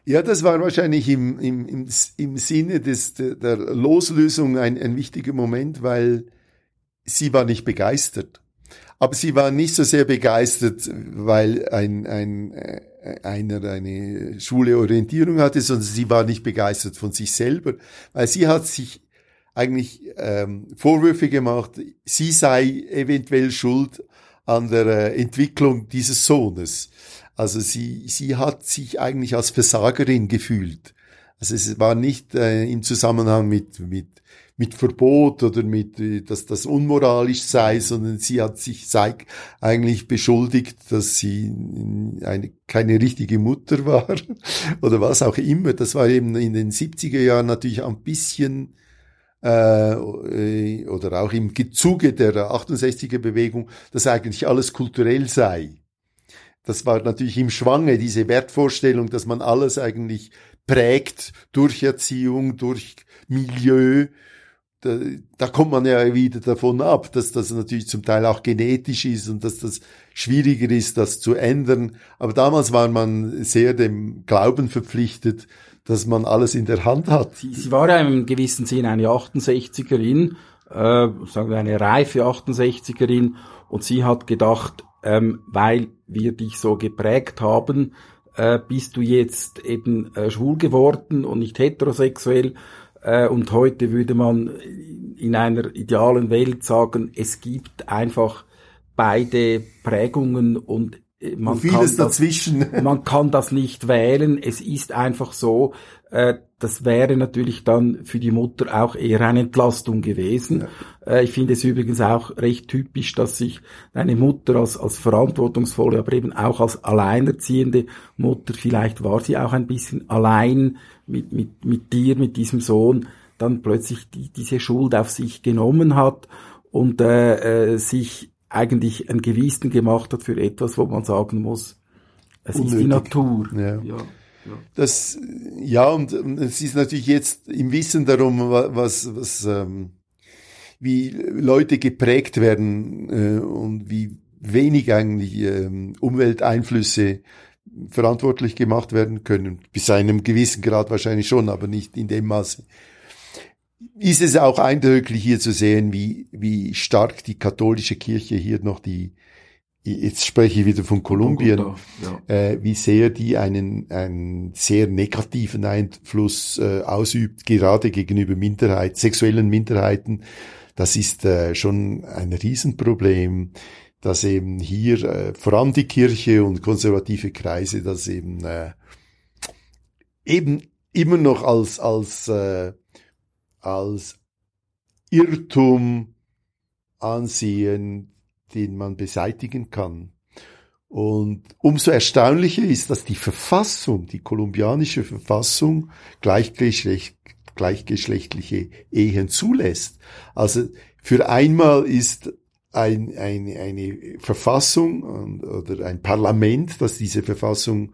Ja, das war wahrscheinlich im, im, im, im Sinne des, der Loslösung ein, ein wichtiger Moment, weil sie war nicht begeistert. Aber sie war nicht so sehr begeistert, weil ein, ein, äh, einer eine schwule Orientierung hatte, sondern sie war nicht begeistert von sich selber, weil sie hat sich eigentlich ähm, Vorwürfe gemacht, sie sei eventuell schuld an der äh, Entwicklung dieses Sohnes. Also sie, sie hat sich eigentlich als Versagerin gefühlt. Also es war nicht äh, im Zusammenhang mit, mit, mit Verbot oder mit, äh, dass das unmoralisch sei, sondern sie hat sich eigentlich beschuldigt, dass sie eine, keine richtige Mutter war oder was auch immer. Das war eben in den 70er Jahren natürlich ein bisschen äh, oder auch im Zuge der 68er Bewegung, dass eigentlich alles kulturell sei. Das war natürlich im Schwange, diese Wertvorstellung, dass man alles eigentlich prägt durch Erziehung, durch Milieu. Da, da kommt man ja wieder davon ab, dass das natürlich zum Teil auch genetisch ist und dass das schwieriger ist, das zu ändern. Aber damals war man sehr dem Glauben verpflichtet, dass man alles in der Hand hat. Sie, sie war ja im gewissen Sinn eine 68erin, äh, sagen wir eine reife 68erin, und sie hat gedacht, ähm, weil wir dich so geprägt haben, äh, bist du jetzt eben äh, schwul geworden und nicht heterosexuell. Äh, und heute würde man in einer idealen Welt sagen, es gibt einfach beide Prägungen und man vieles kann dazwischen. Das, man kann das nicht wählen. Es ist einfach so, äh, das wäre natürlich dann für die Mutter auch eher eine Entlastung gewesen. Ja. Äh, ich finde es übrigens auch recht typisch, dass sich eine Mutter als, als verantwortungsvolle, aber eben auch als alleinerziehende Mutter, vielleicht war sie auch ein bisschen allein mit, mit, mit dir, mit diesem Sohn, dann plötzlich die, diese Schuld auf sich genommen hat und äh, äh, sich eigentlich ein Gewissen gemacht hat für etwas, wo man sagen muss, es Unnötig. ist die Natur. Ja. ja. Das, ja, und es ist natürlich jetzt im Wissen darum, was, was, ähm, wie Leute geprägt werden äh, und wie wenig eigentlich ähm, Umwelteinflüsse verantwortlich gemacht werden können. Bis zu einem gewissen Grad wahrscheinlich schon, aber nicht in dem Maße. Ist es auch eindrücklich hier zu sehen, wie, wie stark die katholische Kirche hier noch die, jetzt spreche ich wieder von Kolumbien, ja. äh, wie sehr die einen, einen sehr negativen Einfluss äh, ausübt, gerade gegenüber Minderheiten, sexuellen Minderheiten. Das ist äh, schon ein Riesenproblem, dass eben hier äh, vor allem die Kirche und konservative Kreise das eben äh, eben immer noch als als äh, als Irrtum ansehen, den man beseitigen kann. Und umso erstaunlicher ist, dass die Verfassung, die kolumbianische Verfassung, gleichgeschlecht, gleichgeschlechtliche Ehen zulässt. Also für einmal ist ein, ein, eine Verfassung oder ein Parlament, das diese Verfassung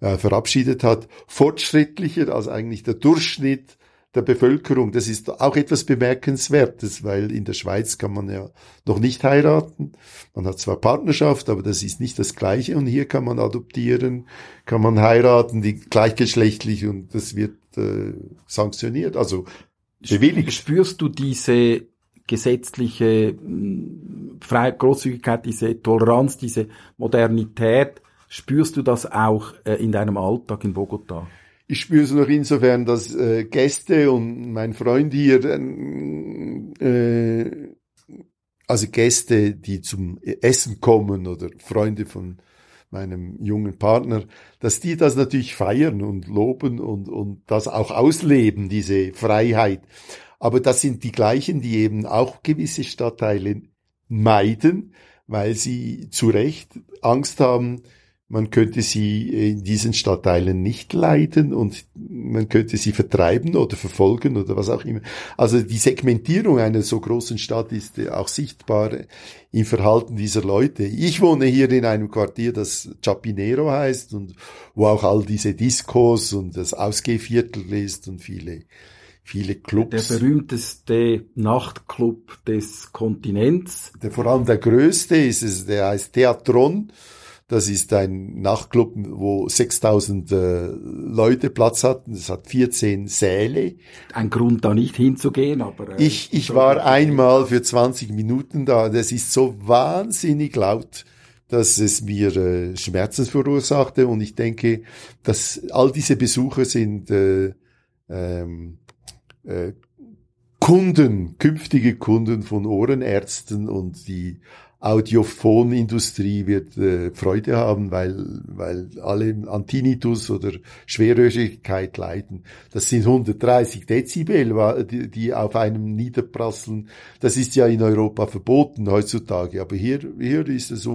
äh, verabschiedet hat, fortschrittlicher als eigentlich der Durchschnitt der Bevölkerung. Das ist auch etwas Bemerkenswertes, weil in der Schweiz kann man ja noch nicht heiraten. Man hat zwar Partnerschaft, aber das ist nicht das Gleiche. Und hier kann man adoptieren, kann man heiraten, die gleichgeschlechtlich und das wird äh, sanktioniert, also bewilligt. Spürst du diese gesetzliche Frei Großzügigkeit, diese Toleranz, diese Modernität, spürst du das auch äh, in deinem Alltag in Bogota? Ich spüre es noch insofern, dass äh, Gäste und mein Freund hier, äh, also Gäste, die zum Essen kommen oder Freunde von meinem jungen Partner, dass die das natürlich feiern und loben und, und das auch ausleben, diese Freiheit. Aber das sind die gleichen, die eben auch gewisse Stadtteile meiden, weil sie zu Recht Angst haben, man könnte sie in diesen Stadtteilen nicht leiden und man könnte sie vertreiben oder verfolgen oder was auch immer. Also die Segmentierung einer so großen Stadt ist auch sichtbar im Verhalten dieser Leute. Ich wohne hier in einem Quartier, das Chapinero heißt und wo auch all diese Discos und das Ausgehviertel ist und viele viele Clubs. Der berühmteste Nachtclub des Kontinents. Der, vor allem der größte ist es, der heißt Theatron das ist ein Nachtclub, wo 6000 äh, Leute Platz hatten. Es hat 14 Säle. Ein Grund, da nicht hinzugehen, aber... Äh, ich ich war einmal für 20 Minuten da. Das ist so wahnsinnig laut, dass es mir äh, Schmerzen verursachte. Und ich denke, dass all diese Besucher sind äh, ähm, äh, Kunden, künftige Kunden von Ohrenärzten und die Audiophonindustrie wird äh, Freude haben, weil, weil alle an Tinnitus oder Schwerhörigkeit leiden. Das sind 130 Dezibel, die, auf einem niederprasseln. Das ist ja in Europa verboten heutzutage, aber hier, hier ist es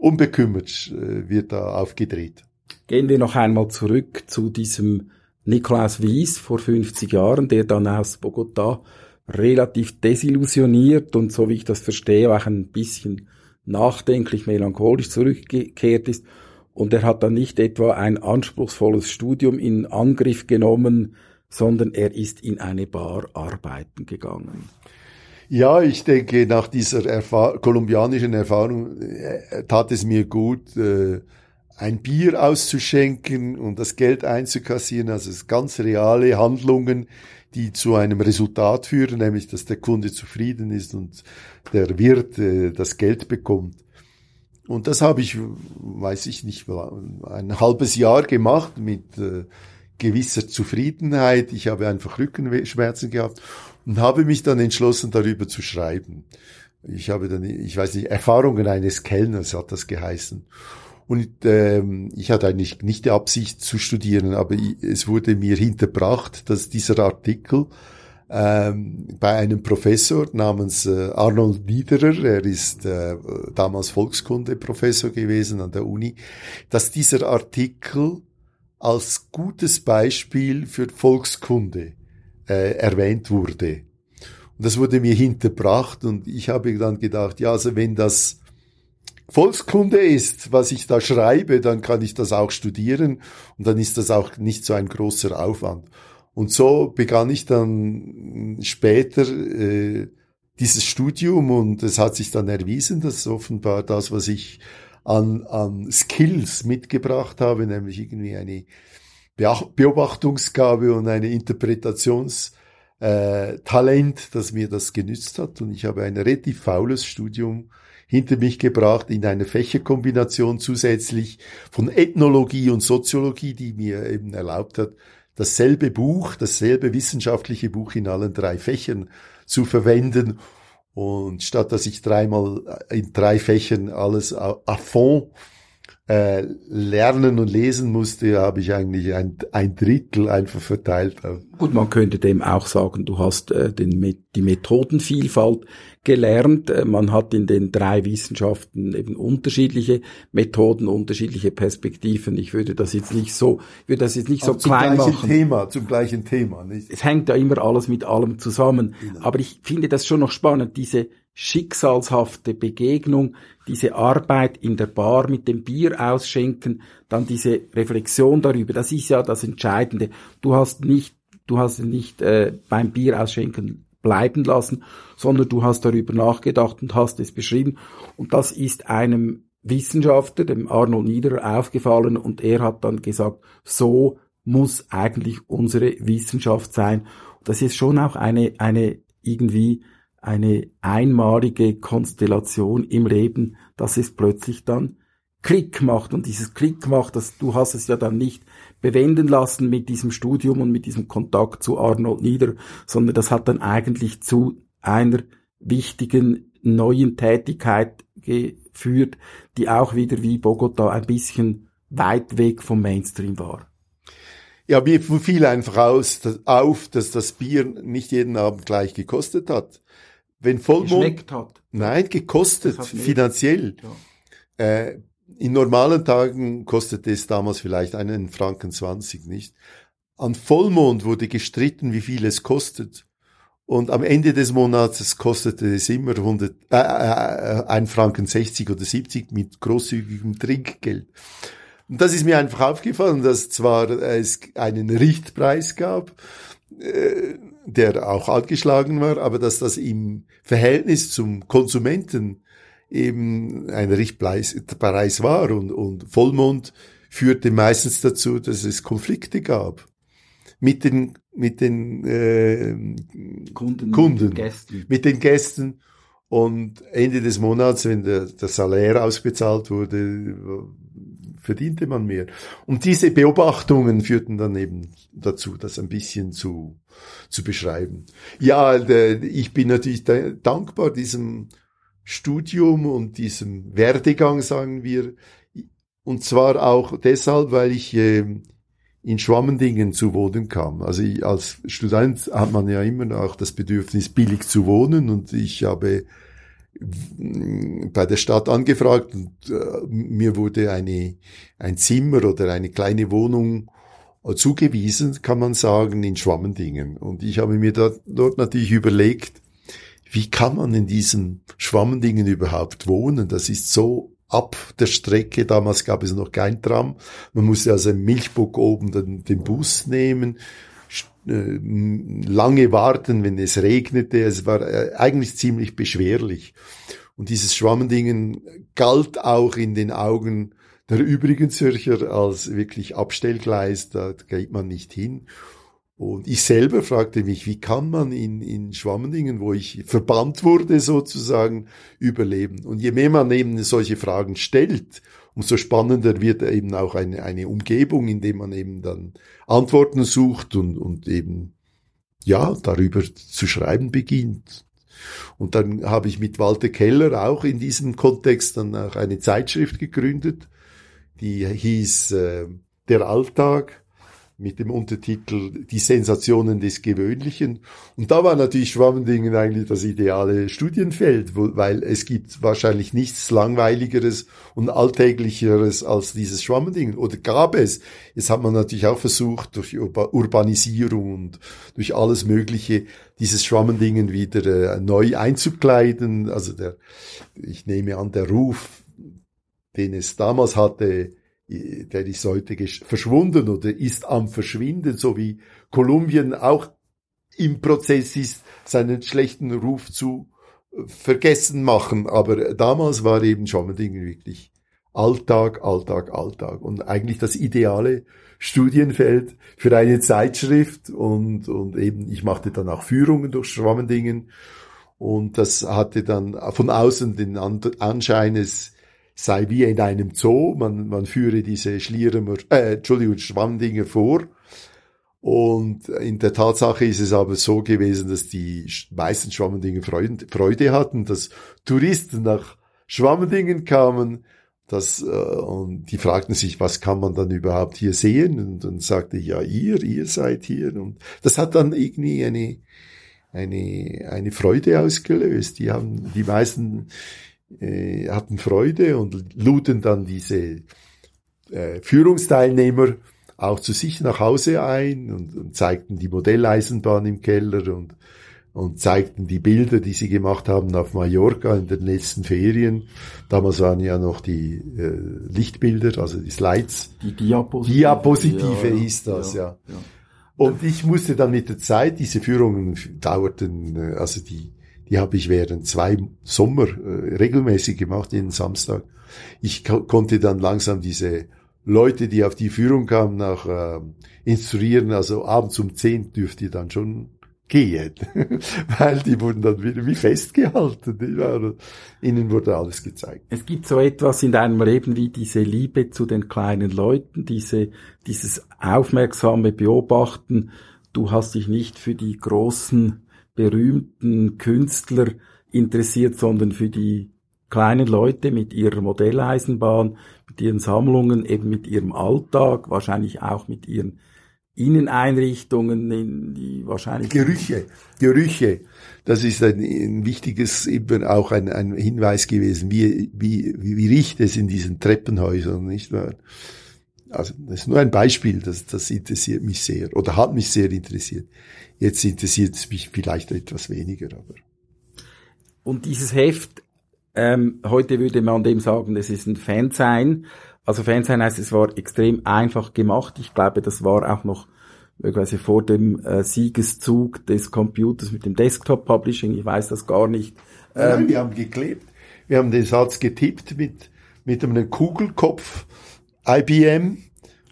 unbekümmert, äh, wird da aufgedreht. Gehen wir noch einmal zurück zu diesem Niklaus Wies vor 50 Jahren, der dann aus Bogota relativ desillusioniert und so wie ich das verstehe auch ein bisschen nachdenklich, melancholisch zurückgekehrt ist. Und er hat dann nicht etwa ein anspruchsvolles Studium in Angriff genommen, sondern er ist in eine Bar arbeiten gegangen. Ja, ich denke, nach dieser Erfahr kolumbianischen Erfahrung äh, tat es mir gut, äh, ein Bier auszuschenken und das Geld einzukassieren, also ganz reale Handlungen, die zu einem Resultat führen, nämlich dass der Kunde zufrieden ist und der Wirt äh, das Geld bekommt. Und das habe ich, weiß ich nicht, ein halbes Jahr gemacht mit äh, gewisser Zufriedenheit. Ich habe einfach Rückenschmerzen gehabt und habe mich dann entschlossen, darüber zu schreiben. Ich habe dann, ich weiß nicht, Erfahrungen eines Kellners hat das geheißen. Und ähm, ich hatte eigentlich nicht die Absicht zu studieren, aber es wurde mir hinterbracht, dass dieser Artikel ähm, bei einem Professor namens äh, Arnold Niederer, er ist äh, damals Volkskunde-Professor gewesen an der Uni, dass dieser Artikel als gutes Beispiel für Volkskunde äh, erwähnt wurde. Und das wurde mir hinterbracht und ich habe dann gedacht, ja, also wenn das Volkskunde ist, was ich da schreibe, dann kann ich das auch studieren und dann ist das auch nicht so ein großer Aufwand. Und so begann ich dann später äh, dieses Studium und es hat sich dann erwiesen, dass offenbar das, was ich an, an Skills mitgebracht habe, nämlich irgendwie eine Beobachtungsgabe und eine Interpretationstalent, äh, dass mir das genützt hat. Und ich habe ein relativ faules Studium hinter mich gebracht in einer Fächerkombination zusätzlich von Ethnologie und Soziologie, die mir eben erlaubt hat, dasselbe Buch, dasselbe wissenschaftliche Buch in allen drei Fächern zu verwenden. Und statt dass ich dreimal in drei Fächern alles à fond äh, lernen und lesen musste, habe ich eigentlich ein, ein Drittel einfach verteilt. Gut, man könnte dem auch sagen, du hast äh, den, die Methodenvielfalt gelernt. Äh, man hat in den drei Wissenschaften eben unterschiedliche Methoden, unterschiedliche Perspektiven. Ich würde das jetzt nicht so, ich würde das jetzt nicht so zum klein gleichen machen. Thema, zum gleichen Thema. Nicht? Es hängt ja immer alles mit allem zusammen. Genau. Aber ich finde das schon noch spannend, diese schicksalshafte Begegnung, diese Arbeit in der Bar mit dem Bier ausschenken, dann diese Reflexion darüber, das ist ja das Entscheidende. Du hast nicht, du hast nicht äh, beim Bier ausschenken bleiben lassen, sondern du hast darüber nachgedacht und hast es beschrieben. Und das ist einem Wissenschaftler, dem Arnold Niederer, aufgefallen und er hat dann gesagt, so muss eigentlich unsere Wissenschaft sein. Das ist schon auch eine, eine irgendwie eine einmalige Konstellation im Leben, dass es plötzlich dann Klick macht und dieses Klick macht, dass du hast es ja dann nicht bewenden lassen mit diesem Studium und mit diesem Kontakt zu Arnold Nieder, sondern das hat dann eigentlich zu einer wichtigen neuen Tätigkeit geführt, die auch wieder wie Bogota ein bisschen weit weg vom Mainstream war. Ja, mir fiel einfach aus, dass, auf, dass das Bier nicht jeden Abend gleich gekostet hat wenn Vollmond hat. Nein, gekostet finanziell. Ja. Äh, in normalen Tagen kostete es damals vielleicht einen Franken 20, nicht? An Vollmond wurde gestritten, wie viel es kostet. Und am Ende des Monats kostete es immer 100, äh, äh, ein Franken 60 oder 70 mit großzügigem Trinkgeld. Und das ist mir einfach aufgefallen, dass zwar es einen Richtpreis gab, äh, der auch angeschlagen war, aber dass das im Verhältnis zum Konsumenten eben ein Richtpreis war und, und Vollmond führte meistens dazu, dass es Konflikte gab mit den mit den äh, Kunden, Kunden Gästen. mit den Gästen und Ende des Monats, wenn der, der Salär ausbezahlt wurde, verdiente man mehr. Und diese Beobachtungen führten dann eben dazu, das ein bisschen zu, zu beschreiben. Ja, ich bin natürlich dankbar diesem Studium und diesem Werdegang, sagen wir. Und zwar auch deshalb, weil ich äh, in Schwammendingen zu wohnen kam. Also ich, als Student hat man ja immer auch das Bedürfnis, billig zu wohnen und ich habe bei der Stadt angefragt und äh, mir wurde eine, ein Zimmer oder eine kleine Wohnung zugewiesen, kann man sagen, in Schwammendingen. Und ich habe mir dort natürlich überlegt, wie kann man in diesen Schwammendingen überhaupt wohnen? Das ist so ab der Strecke. Damals gab es noch kein Tram. Man musste also im Milchburg oben den, den Bus nehmen, äh, lange warten, wenn es regnete. Es war äh, eigentlich ziemlich beschwerlich. Und dieses Schwammendingen galt auch in den Augen der übrigen Zürcher als wirklich Abstellgleis, da geht man nicht hin. Und ich selber fragte mich, wie kann man in, in Schwammendingen, wo ich verbannt wurde sozusagen, überleben? Und je mehr man eben solche Fragen stellt, umso spannender wird eben auch eine, eine Umgebung, in der man eben dann Antworten sucht und, und eben, ja, darüber zu schreiben beginnt. Und dann habe ich mit Walter Keller auch in diesem Kontext dann auch eine Zeitschrift gegründet, die hieß äh, Der Alltag mit dem Untertitel Die Sensationen des Gewöhnlichen. Und da war natürlich Schwammendingen eigentlich das ideale Studienfeld, weil es gibt wahrscheinlich nichts Langweiligeres und Alltäglicheres als dieses Schwammendingen. Oder gab es? Jetzt hat man natürlich auch versucht, durch Urbanisierung und durch alles Mögliche dieses Schwammendingen wieder äh, neu einzukleiden. Also der, ich nehme an, der Ruf, den es damals hatte, der ist heute verschwunden oder ist am Verschwinden, so wie Kolumbien auch im Prozess ist, seinen schlechten Ruf zu äh, vergessen machen. Aber damals war eben Schwammendingen wirklich Alltag, Alltag, Alltag und eigentlich das ideale Studienfeld für eine Zeitschrift und, und eben ich machte dann auch Führungen durch Schwammendingen und das hatte dann von außen den Anschein, es sei wie in einem Zoo, man, man führe diese Schlieremer, äh, Entschuldigung, Schwammdinger vor. Und in der Tatsache ist es aber so gewesen, dass die meisten Schwammendingen Freude, hatten, dass Touristen nach Schwammendingen kamen, das, äh, und die fragten sich, was kann man dann überhaupt hier sehen? Und dann sagte ich, ja, ihr, ihr seid hier. Und das hat dann irgendwie eine, eine, eine Freude ausgelöst. Die haben, die meisten äh, hatten Freude und luden dann diese äh, Führungsteilnehmer auch zu sich nach Hause ein und, und zeigten die Modelleisenbahn im Keller und, und zeigten die Bilder, die sie gemacht haben auf Mallorca in den letzten Ferien. Damals waren ja noch die äh, Lichtbilder, also die Slides. Die Diapositive. Diapositive ja, ist das, ja. ja. Und ich musste dann mit der Zeit, diese Führungen dauerten, äh, also die die habe ich während zwei Sommer äh, regelmäßig gemacht, jeden Samstag. Ich konnte dann langsam diese Leute, die auf die Führung kamen, nach äh, instruieren. Also abends um zehn dürft ihr dann schon gehen, weil die wurden dann wieder wie festgehalten. Ihnen wurde alles gezeigt. Es gibt so etwas in deinem Leben wie diese Liebe zu den kleinen Leuten, diese, dieses aufmerksame Beobachten. Du hast dich nicht für die großen berühmten Künstler interessiert, sondern für die kleinen Leute mit ihrer Modelleisenbahn, mit ihren Sammlungen, eben mit ihrem Alltag, wahrscheinlich auch mit ihren Inneneinrichtungen, in die wahrscheinlich Gerüche, Gerüche. Das ist ein, ein wichtiges, eben auch ein, ein Hinweis gewesen, wie, wie, wie, wie riecht es in diesen Treppenhäusern, nicht wahr? Also das ist nur ein Beispiel, das, das interessiert mich sehr oder hat mich sehr interessiert. Jetzt interessiert es mich vielleicht etwas weniger, aber. Und dieses Heft, ähm, heute würde man dem sagen, das ist ein Fansign. Also Fansign heißt, es war extrem einfach gemacht. Ich glaube, das war auch noch möglicherweise vor dem äh, Siegeszug des Computers mit dem Desktop Publishing. Ich weiß das gar nicht. Ähm, Nein, wir haben geklebt. Wir haben den Satz getippt mit, mit einem Kugelkopf IBM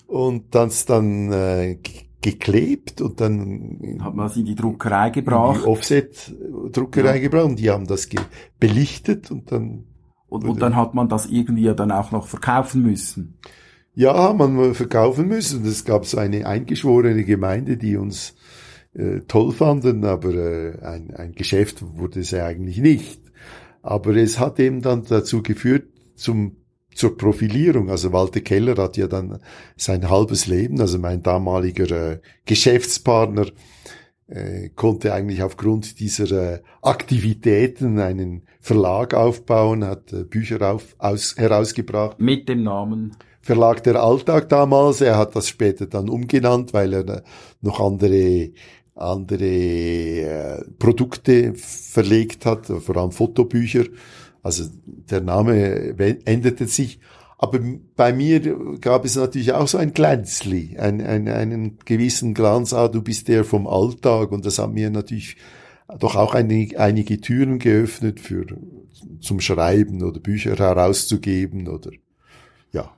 und das dann äh, geklebt und dann hat man sie in die Druckerei gebracht. Die Offset-Druckerei ja. gebracht und die haben das belichtet und dann. Und, und dann hat man das irgendwie ja dann auch noch verkaufen müssen. Ja, man verkaufen müssen. Es gab so eine eingeschworene Gemeinde, die uns äh, toll fanden, aber äh, ein, ein Geschäft wurde es ja eigentlich nicht. Aber es hat eben dann dazu geführt, zum, zur Profilierung. Also Walter Keller hat ja dann sein halbes Leben, also mein damaliger äh, Geschäftspartner, äh, konnte eigentlich aufgrund dieser äh, Aktivitäten einen Verlag aufbauen, hat äh, Bücher auf, aus, herausgebracht. Mit dem Namen? Verlag der Alltag damals. Er hat das später dann umgenannt, weil er äh, noch andere andere äh, Produkte verlegt hat, vor allem Fotobücher. Also der Name änderte sich. Aber bei mir gab es natürlich auch so ein Glänzli, ein, ein, einen gewissen Glanz, ah, du bist der vom Alltag und das hat mir natürlich doch auch einige, einige Türen geöffnet für zum Schreiben oder Bücher herauszugeben oder ja.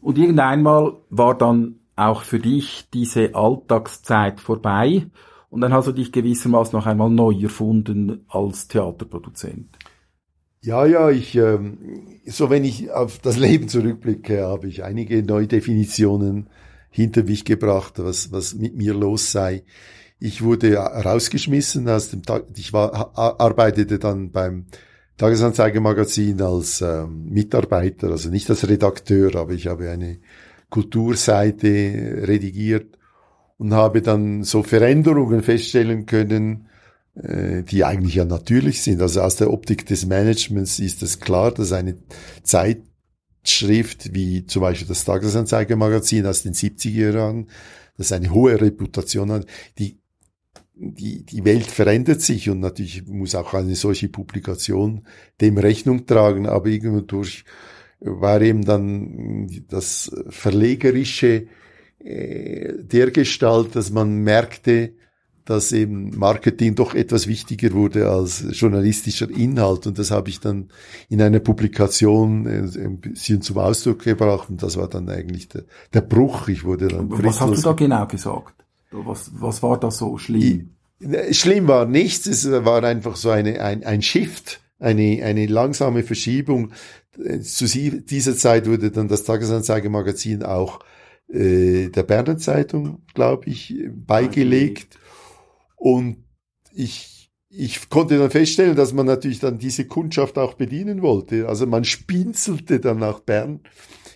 Und irgendeinmal war dann auch für dich diese Alltagszeit vorbei und dann hast du dich gewissermaßen noch einmal neu erfunden als Theaterproduzent. Ja, ja, ich, ähm, so wenn ich auf das Leben zurückblicke, habe ich einige Neudefinitionen hinter mich gebracht, was, was mit mir los sei. Ich wurde rausgeschmissen aus dem Tag, ich war, arbeitete dann beim Tagesanzeigemagazin als ähm, Mitarbeiter, also nicht als Redakteur, aber ich habe eine Kulturseite redigiert und habe dann so Veränderungen feststellen können, äh, die eigentlich ja natürlich sind. Also aus der Optik des Managements ist es klar, dass eine Zeitschrift wie zum Beispiel das Tagesanzeigemagazin aus den 70er Jahren, das eine hohe Reputation hat, die die, die Welt verändert sich und natürlich muss auch eine solche Publikation dem Rechnung tragen, aber irgendwo durch war eben dann das Verlegerische äh, der Gestalt, dass man merkte, dass eben Marketing doch etwas wichtiger wurde als journalistischer Inhalt. Und das habe ich dann in einer Publikation äh, ein bisschen zum Ausdruck gebracht. Und das war dann eigentlich der, der Bruch. Ich wurde dann. Was hast du da genau gesagt? Was, was war da so schlimm? Ich, schlimm war nichts. Es war einfach so eine, ein, ein Shift, eine, eine langsame Verschiebung. Zu dieser Zeit wurde dann das Tagesanzeigemagazin auch äh, der Berner Zeitung, glaube ich, beigelegt. Und ich, ich konnte dann feststellen, dass man natürlich dann diese Kundschaft auch bedienen wollte. Also man spinzelte dann nach Bern.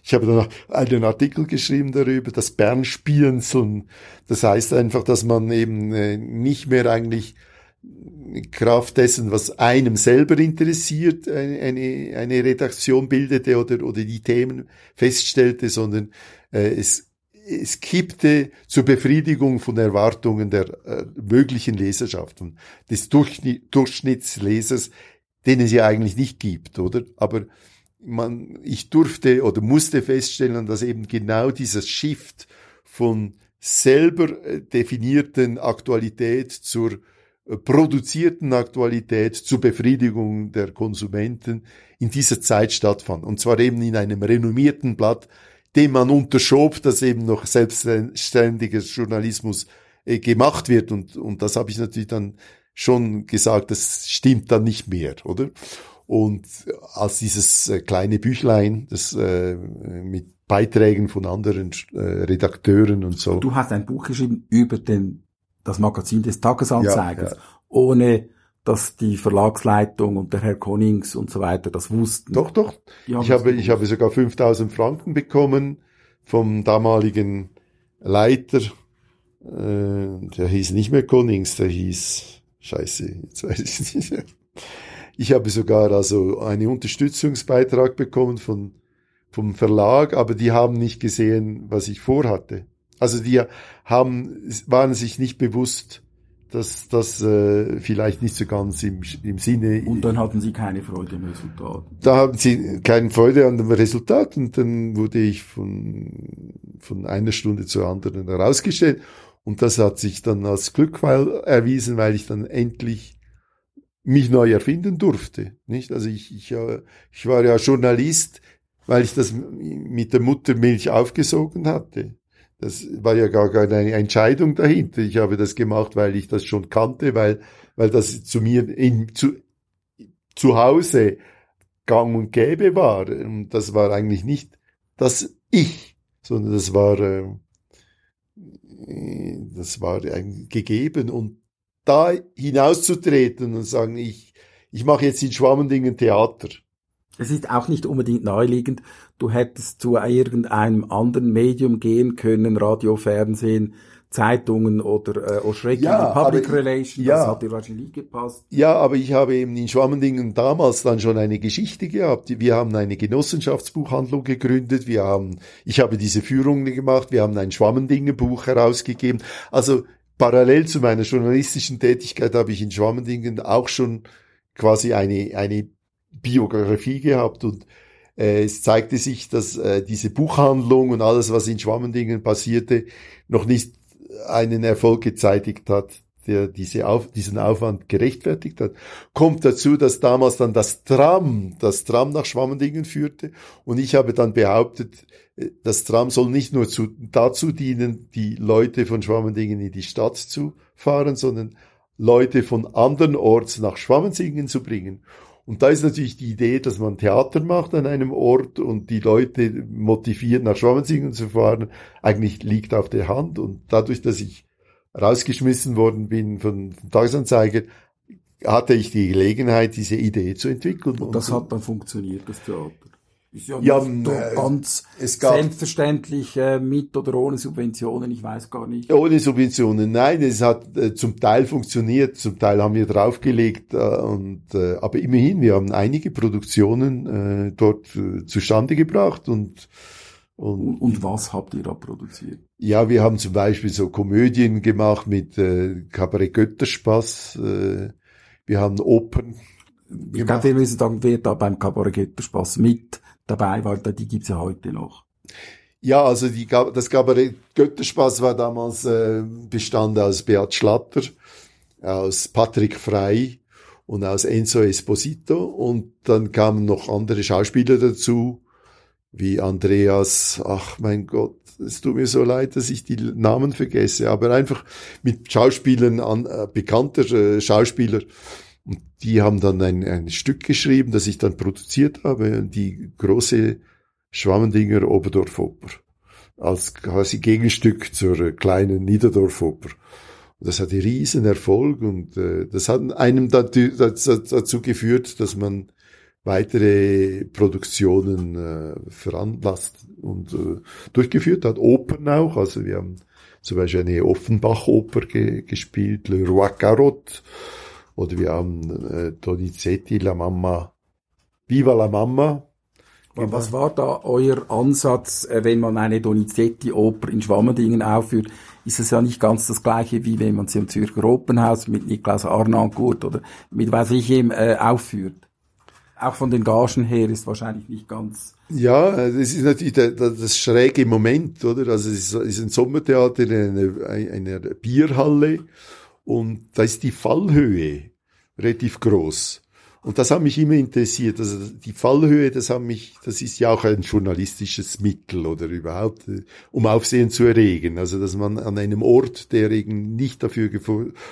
Ich habe dann einen Artikel geschrieben darüber, das Bernspienzeln. Das heißt einfach, dass man eben äh, nicht mehr eigentlich Kraft dessen, was einem selber interessiert, eine, eine, Redaktion bildete oder, oder die Themen feststellte, sondern äh, es es kippte zur Befriedigung von Erwartungen der äh, möglichen Leserschaft und des Durchschnittslesers, den es ja eigentlich nicht gibt, oder? Aber man, ich durfte oder musste feststellen, dass eben genau dieser Shift von selber äh, definierten Aktualität zur äh, produzierten Aktualität zur Befriedigung der Konsumenten in dieser Zeit stattfand. Und zwar eben in einem renommierten Blatt, dem man unterschob, dass eben noch selbstständiges Journalismus äh, gemacht wird. Und, und das habe ich natürlich dann schon gesagt, das stimmt dann nicht mehr, oder? Und als dieses äh, kleine Büchlein, das äh, mit Beiträgen von anderen äh, Redakteuren und so. Du hast ein Buch geschrieben über den, das Magazin des Tagesanzeigers, ja, ja. ohne dass die Verlagsleitung und der Herr Konings und so weiter das wussten. Doch, doch. Ich habe, ich habe sogar 5000 Franken bekommen vom damaligen Leiter. Äh, der hieß nicht mehr Konings, der hieß, scheiße, jetzt weiß ich nicht. Ich habe sogar also einen Unterstützungsbeitrag bekommen von, vom Verlag, aber die haben nicht gesehen, was ich vorhatte. Also die haben, waren sich nicht bewusst, dass das äh, vielleicht nicht so ganz im, im Sinne. Und dann hatten Sie keine Freude am Resultat. Da haben Sie keine Freude an dem Resultat und dann wurde ich von, von einer Stunde zur anderen herausgestellt. Und das hat sich dann als Glück erwiesen, weil ich dann endlich mich neu erfinden durfte. Nicht? Also ich, ich, ich war ja Journalist, weil ich das mit der Muttermilch aufgesogen hatte. Das war ja gar keine Entscheidung dahinter. Ich habe das gemacht, weil ich das schon kannte, weil, weil das zu mir in, zu, zu Hause gang und gäbe war. Und das war eigentlich nicht das Ich, sondern das war, äh, das war gegeben. Und da hinauszutreten und sagen, ich, ich mache jetzt in Schwammendingen Theater. Es ist auch nicht unbedingt naheliegend. Du hättest zu irgendeinem anderen Medium gehen können, Radio, Fernsehen, Zeitungen oder äh, Oschrecken, Ja, Public aber- Relations, ja. das hat dir wahrscheinlich gepasst. Ja, aber ich habe eben in Schwammendingen damals dann schon eine Geschichte gehabt. Wir haben eine Genossenschaftsbuchhandlung gegründet. Wir haben, ich habe diese Führungen gemacht. Wir haben ein Schwammendingen Buch herausgegeben. Also parallel zu meiner journalistischen Tätigkeit habe ich in Schwammendingen auch schon quasi eine, eine Biografie gehabt und äh, es zeigte sich, dass äh, diese Buchhandlung und alles, was in Schwammendingen passierte, noch nicht einen Erfolg gezeitigt hat, der diese Auf, diesen Aufwand gerechtfertigt hat. Kommt dazu, dass damals dann das Tram, das Tram nach Schwammendingen führte und ich habe dann behauptet, äh, das Tram soll nicht nur zu, dazu dienen, die Leute von Schwammendingen in die Stadt zu fahren, sondern Leute von anderen Orts nach Schwammendingen zu bringen. Und da ist natürlich die Idee, dass man Theater macht an einem Ort und die Leute motiviert, nach Schwammensingen zu fahren, eigentlich liegt auf der Hand. Und dadurch, dass ich rausgeschmissen worden bin von, vom Tagesanzeiger, hatte ich die Gelegenheit, diese Idee zu entwickeln. Und das hat dann funktioniert, das Theater. Ist ja, Ja, äh, ganz es gab- selbstverständlich äh, mit oder ohne Subventionen, ich weiß gar nicht. Ohne Subventionen, nein, es hat äh, zum Teil funktioniert, zum Teil haben wir draufgelegt, äh, und, äh, aber immerhin, wir haben einige Produktionen äh, dort äh, zustande gebracht und, und Und, was habt ihr da produziert? Ja, wir haben zum Beispiel so Komödien gemacht mit äh, Kabarett Götterspaß. Äh, wir haben Opern Ich gemacht. glaube, wir müssen sagen, wer da beim Cabaret Götterspaß mit dabei war, die gibt's ja heute noch. Ja, also die, das Kabarett Götterspaß war damals äh, bestand aus Beat Schlatter, aus Patrick Frey und aus Enzo Esposito und dann kamen noch andere Schauspieler dazu, wie Andreas, ach mein Gott, es tut mir so leid, dass ich die Namen vergesse, aber einfach mit Schauspielern, an, äh, bekannter äh, Schauspieler. Und die haben dann ein, ein Stück geschrieben, das ich dann produziert habe, die große Schwammendinger Oberdorfoper. Als quasi Gegenstück zur kleinen Niederdorfoper. Und das hatte riesen Erfolg und äh, das hat einem dazu, dazu, dazu geführt, dass man weitere Produktionen äh, veranlasst und äh, durchgeführt hat. Opern auch, also wir haben zum Beispiel eine Offenbach-Oper ge gespielt, Le Roi Carotte, oder wir haben äh, Donizetti, La Mamma, Viva la Mamma. Und Was war da euer Ansatz, äh, wenn man eine Donizetti-Oper in Schwammendingen aufführt? Ist es ja nicht ganz das gleiche, wie wenn man sie im Zürcher Opernhaus mit Niklaus Arnancourt oder mit weiß ich ihm äh, aufführt. Auch von den Gagen her ist wahrscheinlich nicht ganz... Ja, das ist natürlich der, der, das schräge Moment, oder? Also es ist, es ist ein Sommertheater in einer, einer Bierhalle und da ist die Fallhöhe relativ groß. Und das hat mich immer interessiert. Also die Fallhöhe, das hat mich, das ist ja auch ein journalistisches Mittel oder überhaupt, äh, um Aufsehen zu erregen. Also dass man an einem Ort, der eben nicht dafür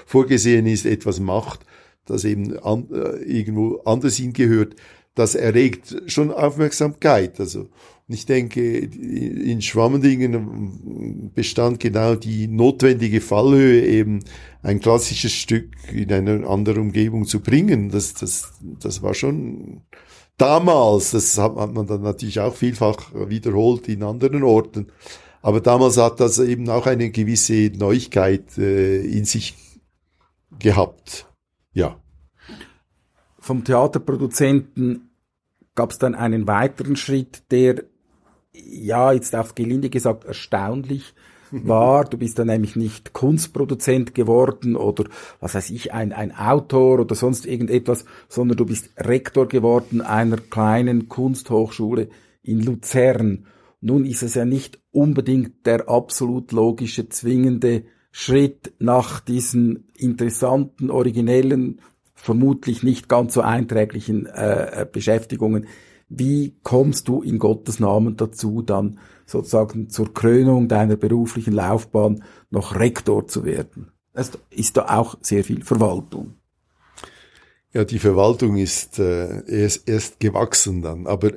vorgesehen ist, etwas macht, das eben an, äh, irgendwo anders hingehört, das erregt schon Aufmerksamkeit. Also und ich denke, in Schwammendingen bestand genau die notwendige Fallhöhe, eben ein klassisches Stück in eine andere Umgebung zu bringen. Das, das, das war schon damals, das hat, man dann natürlich auch vielfach wiederholt in anderen Orten. Aber damals hat das eben auch eine gewisse Neuigkeit äh, in sich gehabt. Ja. Vom Theaterproduzenten gab es dann einen weiteren Schritt, der, ja, jetzt auf gelinde gesagt, erstaunlich war. Du bist dann nämlich nicht Kunstproduzent geworden oder, was weiß ich, ein, ein Autor oder sonst irgendetwas, sondern du bist Rektor geworden einer kleinen Kunsthochschule in Luzern. Nun ist es ja nicht unbedingt der absolut logische, zwingende Schritt nach diesen interessanten, originellen, vermutlich nicht ganz so einträglichen äh, Beschäftigungen. Wie kommst du in Gottes Namen dazu, dann sozusagen zur Krönung deiner beruflichen Laufbahn noch Rektor zu werden? Es ist da auch sehr viel Verwaltung. Ja, die Verwaltung ist äh, erst, erst gewachsen dann, aber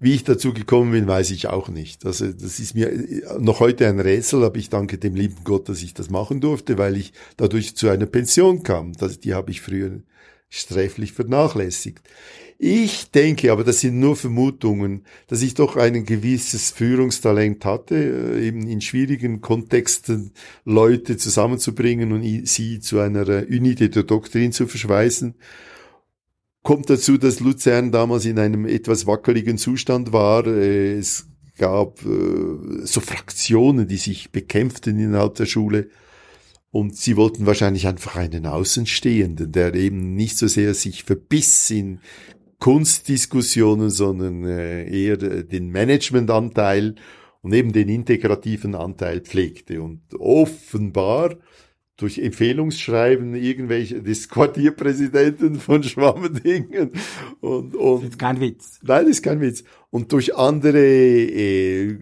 wie ich dazu gekommen bin, weiß ich auch nicht. Also das ist mir noch heute ein Rätsel, aber ich danke dem lieben Gott, dass ich das machen durfte, weil ich dadurch zu einer Pension kam. Das, die habe ich früher sträflich vernachlässigt. Ich denke, aber das sind nur Vermutungen, dass ich doch ein gewisses Führungstalent hatte, äh, eben in schwierigen Kontexten Leute zusammenzubringen und sie zu einer äh, Unité der Doktrin zu verschweißen. Kommt dazu, dass Luzern damals in einem etwas wackeligen Zustand war. Äh, es gab so Fraktionen, die sich bekämpften innerhalb der Schule. Und sie wollten wahrscheinlich einfach einen Außenstehenden, der eben nicht so sehr sich verbiss in Kunstdiskussionen, sondern äh, eher den Managementanteil und eben den integrativen Anteil pflegte. Und offenbar durch Empfehlungsschreiben irgendwelche des Quartierpräsidenten von Schwammendingen und, und das ist kein Witz. Nein, das ist kein Witz. Und durch andere äh,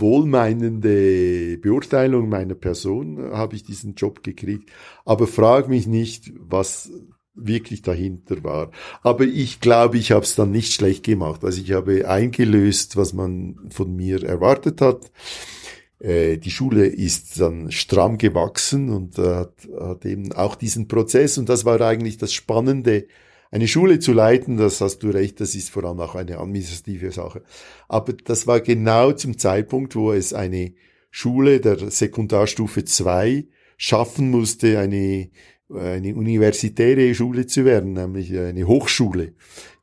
wohlmeinende Beurteilung meiner Person habe ich diesen Job gekriegt. Aber frag mich nicht, was wirklich dahinter war. Aber ich glaube, ich habe es dann nicht schlecht gemacht. Also ich habe eingelöst, was man von mir erwartet hat. Äh, die Schule ist dann stramm gewachsen und hat, hat eben auch diesen Prozess. Und das war eigentlich das Spannende, eine Schule zu leiten, das hast du recht, das ist vor allem auch eine administrative Sache. Aber das war genau zum Zeitpunkt, wo es eine Schule der Sekundarstufe 2 schaffen musste, eine eine universitäre Schule zu werden, nämlich eine Hochschule,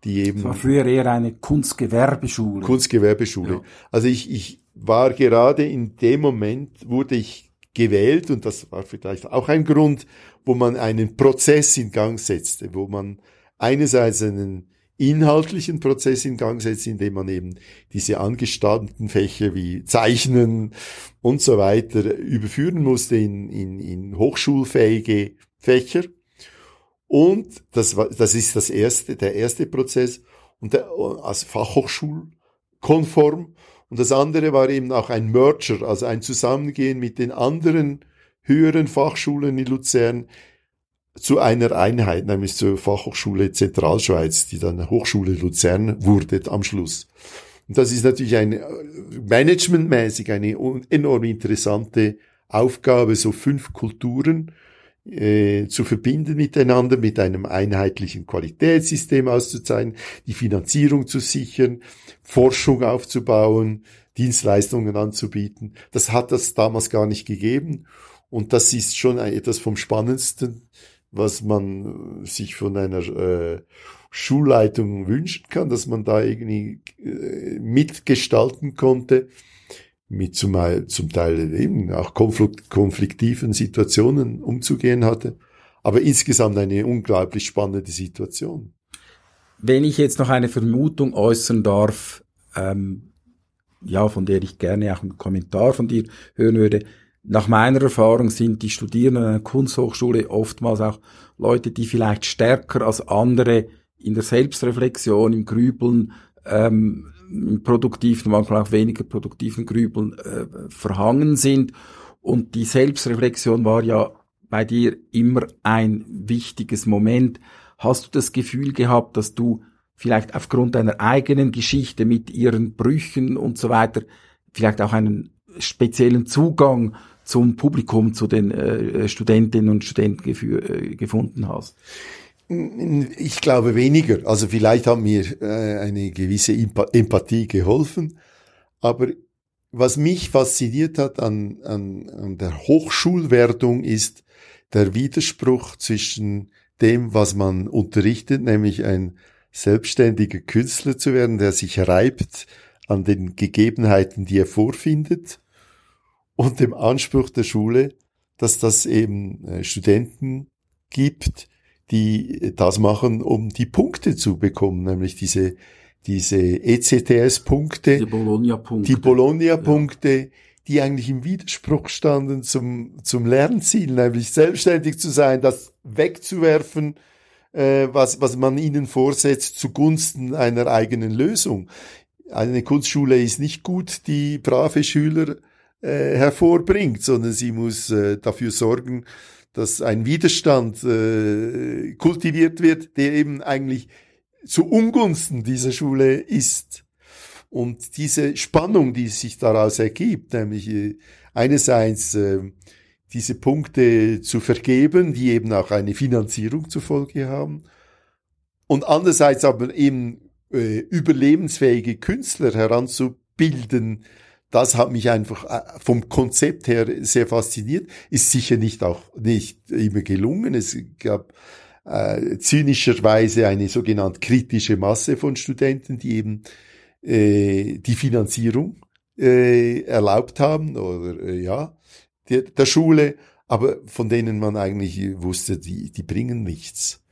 die eben. Das war früher eher eine Kunstgewerbeschule. Kunstgewerbeschule. Ja. Also ich, ich war gerade in dem Moment, wurde ich gewählt und das war vielleicht auch ein Grund, wo man einen Prozess in Gang setzte, wo man einerseits einen inhaltlichen Prozess in Gang setzt, indem man eben diese angestammten Fächer wie Zeichnen und so weiter überführen musste in, in, in hochschulfähige Fächer. Und das war, das ist das erste, der erste Prozess und der, als Fachhochschulkonform. Und das andere war eben auch ein Merger, also ein Zusammengehen mit den anderen höheren Fachschulen in Luzern zu einer Einheit, nämlich zur Fachhochschule Zentralschweiz, die dann Hochschule Luzern wurde am Schluss. Und das ist natürlich eine managementmäßig eine enorm interessante Aufgabe, so fünf Kulturen äh, zu verbinden miteinander, mit einem einheitlichen Qualitätssystem auszuzeichnen, die Finanzierung zu sichern, Forschung aufzubauen, Dienstleistungen anzubieten. Das hat das damals gar nicht gegeben. Und das ist schon etwas vom Spannendsten, was man sich von einer äh, Schulleitung wünschen kann, dass man da irgendwie äh, mitgestalten konnte mit zum, zum Teil eben auch konfliktiven Situationen umzugehen hatte. Aber insgesamt eine unglaublich spannende Situation. Wenn ich jetzt noch eine Vermutung äußern darf, ähm, ja, von der ich gerne auch einen Kommentar von dir hören würde. Nach meiner Erfahrung sind die Studierenden an einer Kunsthochschule oftmals auch Leute, die vielleicht stärker als andere in der Selbstreflexion, im Grübeln ähm, produktiven, manchmal auch weniger produktiven Grübeln äh, verhangen sind. Und die Selbstreflexion war ja bei dir immer ein wichtiges Moment. Hast du das Gefühl gehabt, dass du vielleicht aufgrund deiner eigenen Geschichte mit ihren Brüchen und so weiter vielleicht auch einen speziellen Zugang zum Publikum, zu den äh, Studentinnen und Studenten äh, gefunden hast? Ich glaube weniger. Also vielleicht hat mir äh, eine gewisse Empathie geholfen. Aber was mich fasziniert hat an, an, an der Hochschulwertung ist der Widerspruch zwischen dem, was man unterrichtet, nämlich ein selbstständiger Künstler zu werden, der sich reibt an den Gegebenheiten, die er vorfindet, und dem Anspruch der Schule, dass das eben äh, Studenten gibt, die das machen, um die Punkte zu bekommen, nämlich diese, diese ECTS-Punkte, die Bologna-Punkte, die, Bologna ja. die eigentlich im Widerspruch standen zum, zum Lernziel, nämlich selbstständig zu sein, das wegzuwerfen, äh, was, was man ihnen vorsetzt, zugunsten einer eigenen Lösung. Eine Kunstschule ist nicht gut, die brave Schüler äh, hervorbringt, sondern sie muss äh, dafür sorgen, dass ein Widerstand äh, kultiviert wird, der eben eigentlich zu Ungunsten dieser Schule ist. Und diese Spannung, die sich daraus ergibt, nämlich äh, einerseits äh, diese Punkte zu vergeben, die eben auch eine Finanzierung zur Folge haben. Und andererseits aber eben äh, überlebensfähige Künstler heranzubilden, das hat mich einfach äh, vom Konzept her sehr fasziniert. Ist sicher nicht auch nicht immer gelungen. Es gab äh, zynischerweise eine sogenannte kritische Masse von Studenten, die eben äh, die Finanzierung äh, erlaubt haben oder äh, ja der, der Schule, aber von denen man eigentlich wusste, die die bringen nichts.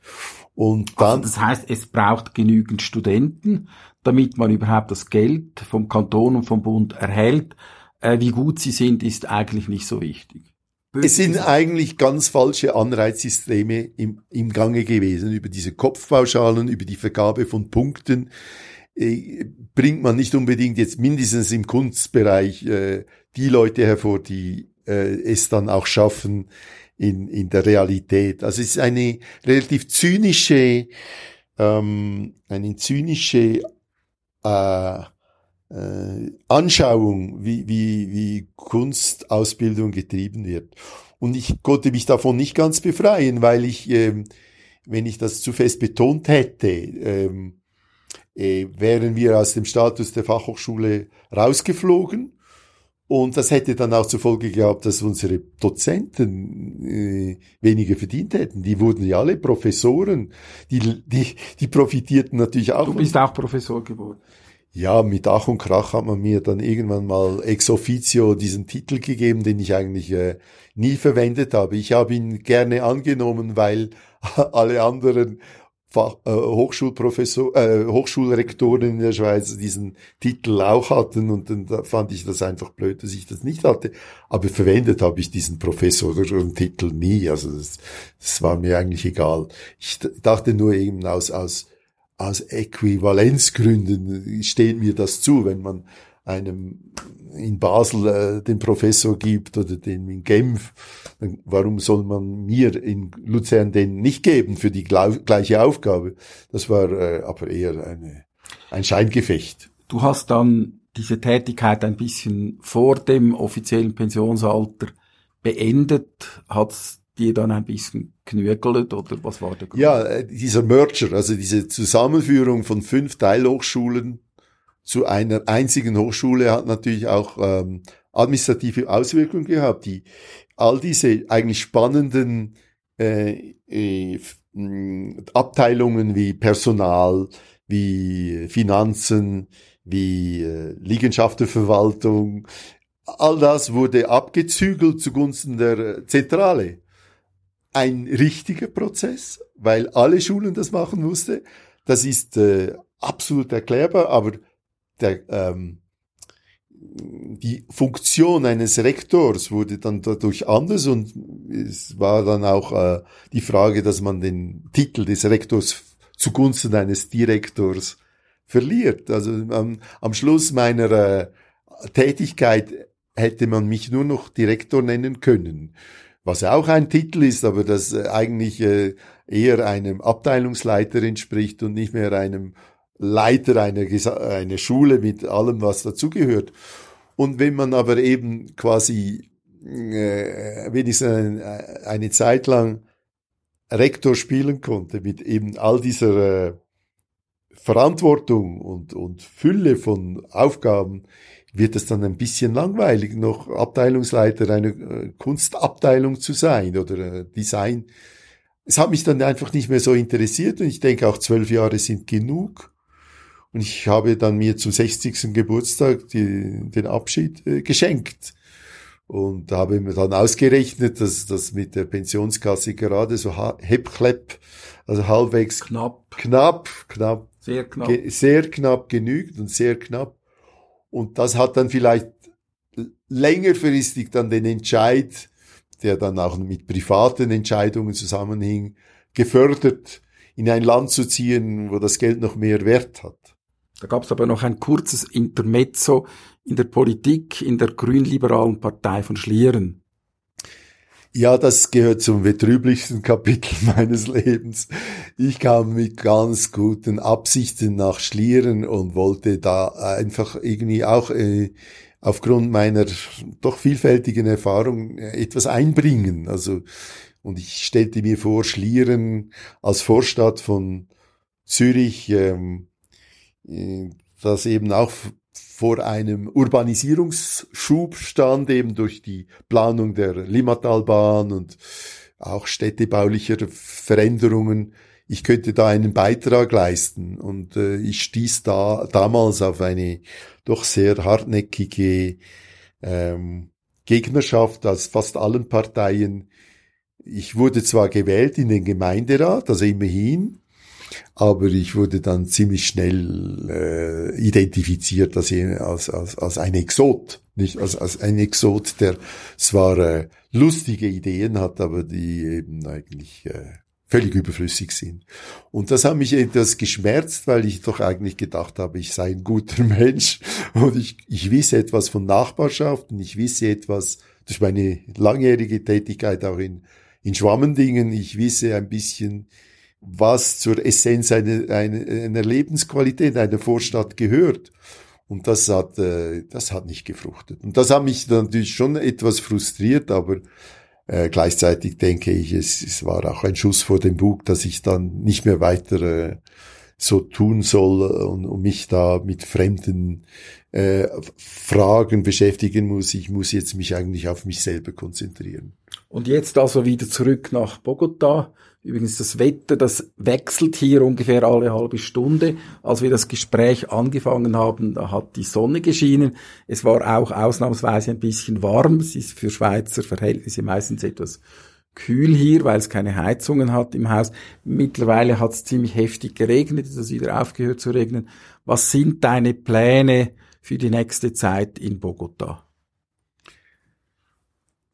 Und also dann, also das heißt, es braucht genügend Studenten, damit man überhaupt das Geld vom Kanton und vom Bund erhält. Äh, wie gut sie sind, ist eigentlich nicht so wichtig. Es sind eigentlich ganz falsche Anreizsysteme im, im Gange gewesen. Über diese Kopfpauschalen, über die Vergabe von Punkten äh, bringt man nicht unbedingt jetzt mindestens im Kunstbereich äh, die Leute hervor, die äh, es dann auch schaffen in, in der Realität. Also es ist eine relativ zynische, ähm, eine zynische äh, äh, Anschauung, wie, wie, wie Kunstausbildung getrieben wird. Und ich konnte mich davon nicht ganz befreien, weil ich, ähm, wenn ich das zu fest betont hätte, ähm, äh, wären wir aus dem Status der Fachhochschule rausgeflogen. Und das hätte dann auch zur Folge gehabt, dass unsere Dozenten äh, weniger verdient hätten. Die wurden ja alle Professoren. Die, die, die profitierten natürlich auch. Du bist auch Professor geworden. Ja, mit Ach und Krach hat man mir dann irgendwann mal ex officio diesen Titel gegeben, den ich eigentlich äh, nie verwendet habe. Ich habe ihn gerne angenommen, weil alle anderen Fach, äh, Hochschulprofessor, äh, Hochschulrektoren in der Schweiz diesen Titel auch hatten und dann da fand ich das einfach blöd, dass ich das nicht hatte. Aber verwendet habe ich diesen Professor und Titel nie. Also das, das war mir eigentlich egal. Ich dachte nur eben aus aus aus Äquivalenzgründen steht mir das zu, wenn man einem in Basel äh, den Professor gibt oder den in Genf, dann warum soll man mir in Luzern den nicht geben für die gleiche Aufgabe? Das war äh, aber eher eine, ein Scheingefecht. Du hast dann diese Tätigkeit ein bisschen vor dem offiziellen Pensionsalter beendet. Hat's dir dann ein bisschen knögelt oder was war der Grund? Ja, äh, dieser Merger, also diese Zusammenführung von fünf Teilhochschulen zu einer einzigen Hochschule hat natürlich auch ähm, administrative Auswirkungen gehabt, die all diese eigentlich spannenden äh, äh, Abteilungen wie Personal, wie Finanzen, wie äh, Liegenschaftenverwaltung, all das wurde abgezügelt zugunsten der Zentrale ein richtiger Prozess, weil alle Schulen das machen musste. Das ist äh, absolut erklärbar, aber der, ähm, die Funktion eines Rektors wurde dann dadurch anders und es war dann auch äh, die Frage, dass man den Titel des Rektors zugunsten eines Direktors verliert. Also am, am Schluss meiner äh, Tätigkeit hätte man mich nur noch Direktor nennen können was auch ein Titel ist, aber das äh, eigentlich äh, eher einem Abteilungsleiter entspricht und nicht mehr einem Leiter einer, einer Schule mit allem, was dazugehört. Und wenn man aber eben quasi äh, wenigstens eine, eine Zeit lang Rektor spielen konnte mit eben all dieser äh, Verantwortung und, und Fülle von Aufgaben, wird es dann ein bisschen langweilig, noch Abteilungsleiter einer äh, Kunstabteilung zu sein oder äh, Design. Es hat mich dann einfach nicht mehr so interessiert und ich denke auch zwölf Jahre sind genug. Und ich habe dann mir zum 60. Geburtstag die, den Abschied äh, geschenkt. Und da habe ich mir dann ausgerechnet, dass das mit der Pensionskasse gerade so heppklepp, also halbwegs knapp, knapp, knapp, sehr knapp, sehr knapp genügt und sehr knapp. Und das hat dann vielleicht längerfristig dann den Entscheid, der dann auch mit privaten Entscheidungen zusammenhing, gefördert, in ein Land zu ziehen, wo das Geld noch mehr Wert hat. Da gab es aber noch ein kurzes Intermezzo in der Politik in der grünliberalen Partei von Schlieren. Ja, das gehört zum betrüblichsten Kapitel meines Lebens. Ich kam mit ganz guten Absichten nach Schlieren und wollte da einfach irgendwie auch äh, aufgrund meiner doch vielfältigen Erfahrung etwas einbringen. Also, und ich stellte mir vor, Schlieren als Vorstadt von Zürich, ähm, äh, das eben auch vor einem Urbanisierungsschub stand, eben durch die Planung der Limmatalbahn und auch städtebaulicher Veränderungen. Ich könnte da einen Beitrag leisten und äh, ich stieß da damals auf eine doch sehr hartnäckige ähm, Gegnerschaft aus fast allen Parteien. Ich wurde zwar gewählt in den Gemeinderat, also immerhin, aber ich wurde dann ziemlich schnell äh, identifiziert als, als, als, ein Exot, nicht? Als, als ein Exot, der zwar äh, lustige Ideen hat, aber die eben eigentlich äh, völlig überflüssig sind. Und das hat mich etwas geschmerzt, weil ich doch eigentlich gedacht habe, ich sei ein guter Mensch. Und ich, ich wisse etwas von Nachbarschaft und ich wisse etwas durch meine langjährige Tätigkeit auch in, in Schwammendingen, ich wisse ein bisschen, was zur Essenz einer, einer, Lebensqualität einer Vorstadt gehört. Und das hat, äh, das hat nicht gefruchtet. Und das hat mich natürlich schon etwas frustriert, aber äh, gleichzeitig denke ich, es, es war auch ein Schuss vor dem Bug, dass ich dann nicht mehr weiter äh, so tun soll und, und mich da mit fremden äh, Fragen beschäftigen muss. Ich muss jetzt mich eigentlich auf mich selber konzentrieren. Und jetzt also wieder zurück nach Bogota. Übrigens, das Wetter, das wechselt hier ungefähr alle halbe Stunde. Als wir das Gespräch angefangen haben, da hat die Sonne geschienen. Es war auch ausnahmsweise ein bisschen warm. Es ist für Schweizer Verhältnisse meistens etwas kühl hier, weil es keine Heizungen hat im Haus. Mittlerweile hat es ziemlich heftig geregnet, es ist wieder aufgehört zu regnen. Was sind deine Pläne für die nächste Zeit in Bogota?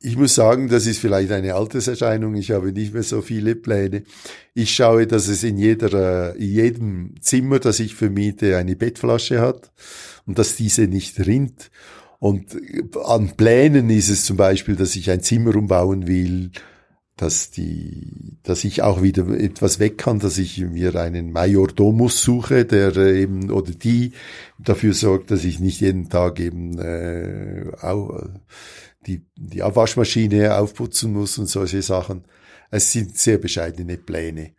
Ich muss sagen, das ist vielleicht eine Alterserscheinung. Ich habe nicht mehr so viele Pläne. Ich schaue, dass es in jeder, in jedem Zimmer, das ich vermiete, eine Bettflasche hat und dass diese nicht rinnt. Und an Plänen ist es zum Beispiel, dass ich ein Zimmer umbauen will, dass die, dass ich auch wieder etwas weg kann, dass ich mir einen Majordomus suche, der eben oder die dafür sorgt, dass ich nicht jeden Tag eben äh, auch die, die Abwaschmaschine aufputzen muss und solche Sachen. Es sind sehr bescheidene Pläne.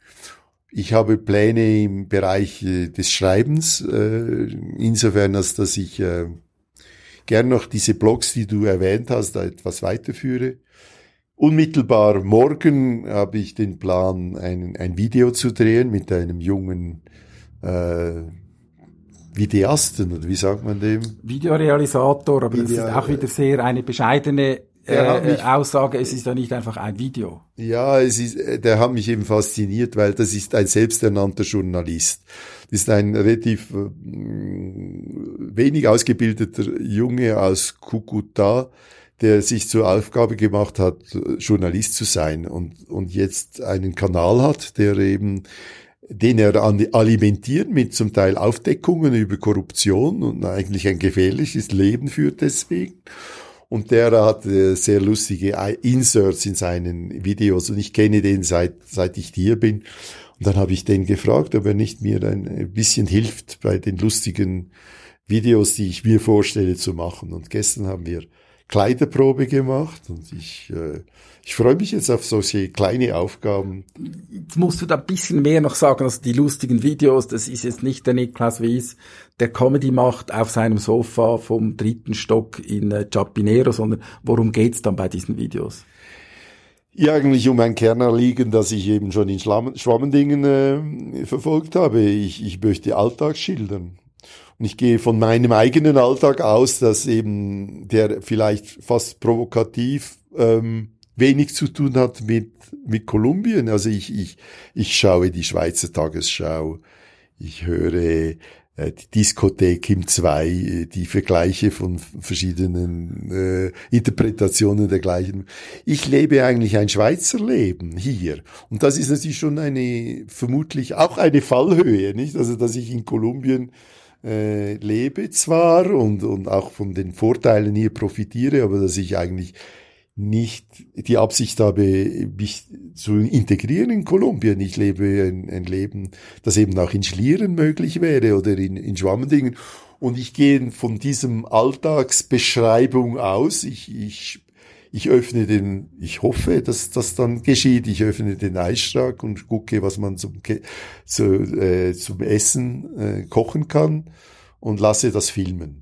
Ich habe Pläne im Bereich äh, des Schreibens, äh, insofern als dass ich äh, gern noch diese Blogs, die du erwähnt hast, etwas weiterführe. Unmittelbar morgen habe ich den Plan, ein, ein Video zu drehen mit einem jungen äh, Videasten, oder wie sagt man dem? Videorealisator, aber Video das ist auch wieder sehr eine bescheidene äh, Aussage, es ist ja nicht einfach ein Video. Ja, es ist, äh, der hat mich eben fasziniert, weil das ist ein selbsternannter Journalist. Das ist ein relativ äh, wenig ausgebildeter Junge aus Kukuta, der sich zur Aufgabe gemacht hat, Journalist zu sein und, und jetzt einen Kanal hat, der eben den er alimentiert mit zum Teil Aufdeckungen über Korruption und eigentlich ein gefährliches Leben führt deswegen. Und der hat äh, sehr lustige Inserts in seinen Videos und ich kenne den seit, seit ich hier bin. Und dann habe ich den gefragt, ob er nicht mir ein bisschen hilft bei den lustigen Videos, die ich mir vorstelle zu machen. Und gestern haben wir Kleiderprobe gemacht und ich, äh, ich freue mich jetzt auf solche kleine Aufgaben. Jetzt musst du da ein bisschen mehr noch sagen, also die lustigen Videos, das ist jetzt nicht der Niklas Wies, der Comedy macht auf seinem Sofa vom dritten Stock in äh, Chapinero, sondern worum geht's dann bei diesen Videos? Ja, eigentlich um ein Kernerliegen, das ich eben schon in Schwammendingen äh, verfolgt habe. Ich, ich möchte Alltag schildern. Und ich gehe von meinem eigenen Alltag aus, dass eben der vielleicht fast provokativ ähm, wenig zu tun hat mit, mit Kolumbien. Also ich, ich, ich schaue die Schweizer Tagesschau, ich höre äh, die Diskothek im 2, äh, die Vergleiche von verschiedenen äh, Interpretationen der gleichen. Ich lebe eigentlich ein Schweizer Leben hier. Und das ist natürlich schon eine, vermutlich auch eine Fallhöhe, nicht? Also, dass ich in Kolumbien äh, lebe zwar und, und auch von den Vorteilen hier profitiere, aber dass ich eigentlich nicht die Absicht habe, mich zu integrieren in Kolumbien. Ich lebe ein, ein Leben, das eben auch in Schlieren möglich wäre oder in, in Schwammendingen. Und ich gehe von diesem Alltagsbeschreibung aus. Ich, ich, ich öffne den, ich hoffe, dass das dann geschieht. Ich öffne den Eisschrank und gucke, was man zum, zu, äh, zum Essen äh, kochen kann und lasse das filmen.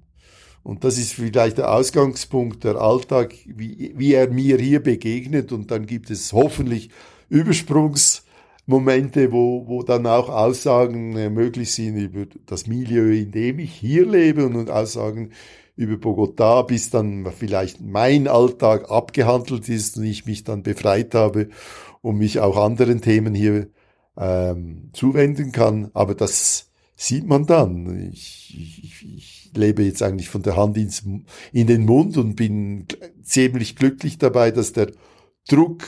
Und das ist vielleicht der Ausgangspunkt, der Alltag, wie, wie er mir hier begegnet. Und dann gibt es hoffentlich Übersprungsmomente, wo, wo dann auch Aussagen äh, möglich sind über das Milieu, in dem ich hier lebe und Aussagen über Bogota, bis dann vielleicht mein Alltag abgehandelt ist und ich mich dann befreit habe und mich auch anderen Themen hier ähm, zuwenden kann. Aber das sieht man dann. Ich, ich, ich lebe jetzt eigentlich von der Hand ins, in den Mund und bin ziemlich glücklich dabei, dass der Druck,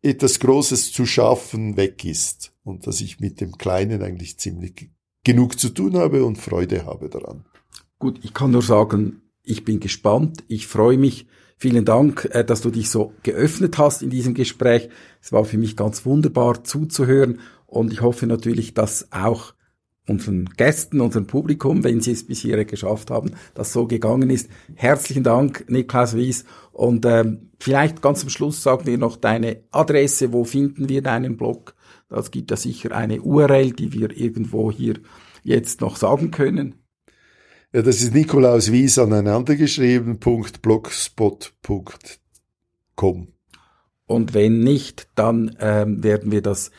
etwas Großes zu schaffen, weg ist und dass ich mit dem Kleinen eigentlich ziemlich genug zu tun habe und Freude habe daran. Gut, ich kann nur sagen, ich bin gespannt, ich freue mich. Vielen Dank, äh, dass du dich so geöffnet hast in diesem Gespräch. Es war für mich ganz wunderbar zuzuhören und ich hoffe natürlich, dass auch unseren Gästen, unserem Publikum, wenn sie es bis hierher geschafft haben, dass so gegangen ist. Herzlichen Dank, Niklas Wies. Und ähm, vielleicht ganz zum Schluss sagen wir noch deine Adresse, wo finden wir deinen Blog? Das gibt ja sicher eine URL, die wir irgendwo hier jetzt noch sagen können. Ja, das ist Nikolaus Wies aneinandergeschrieben, blogspot.com. Und wenn nicht, dann ähm, werden wir das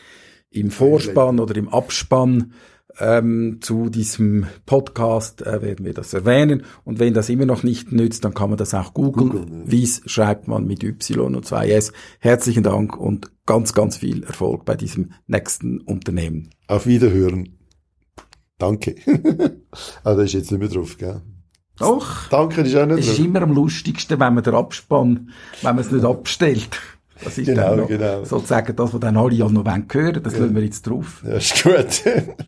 im Vorspann oder im Abspann ähm, zu diesem Podcast äh, werden wir das erwähnen. Und wenn das immer noch nicht nützt, dann kann man das auch googeln. Google, ja. Wies schreibt man mit Y und 2S. Herzlichen Dank und ganz, ganz viel Erfolg bei diesem nächsten Unternehmen. Auf Wiederhören. Danke. ah, da ist jetzt nicht mehr drauf, gell? Doch. Danke, ist auch nicht. Es ist immer am lustigsten, wenn man den Abspann, wenn man es nicht abstellt. Das ist genau, dann noch genau. sozusagen das, was dann alle auch noch hören wollen. Das ja. lassen wir jetzt drauf. Ja, ist gut.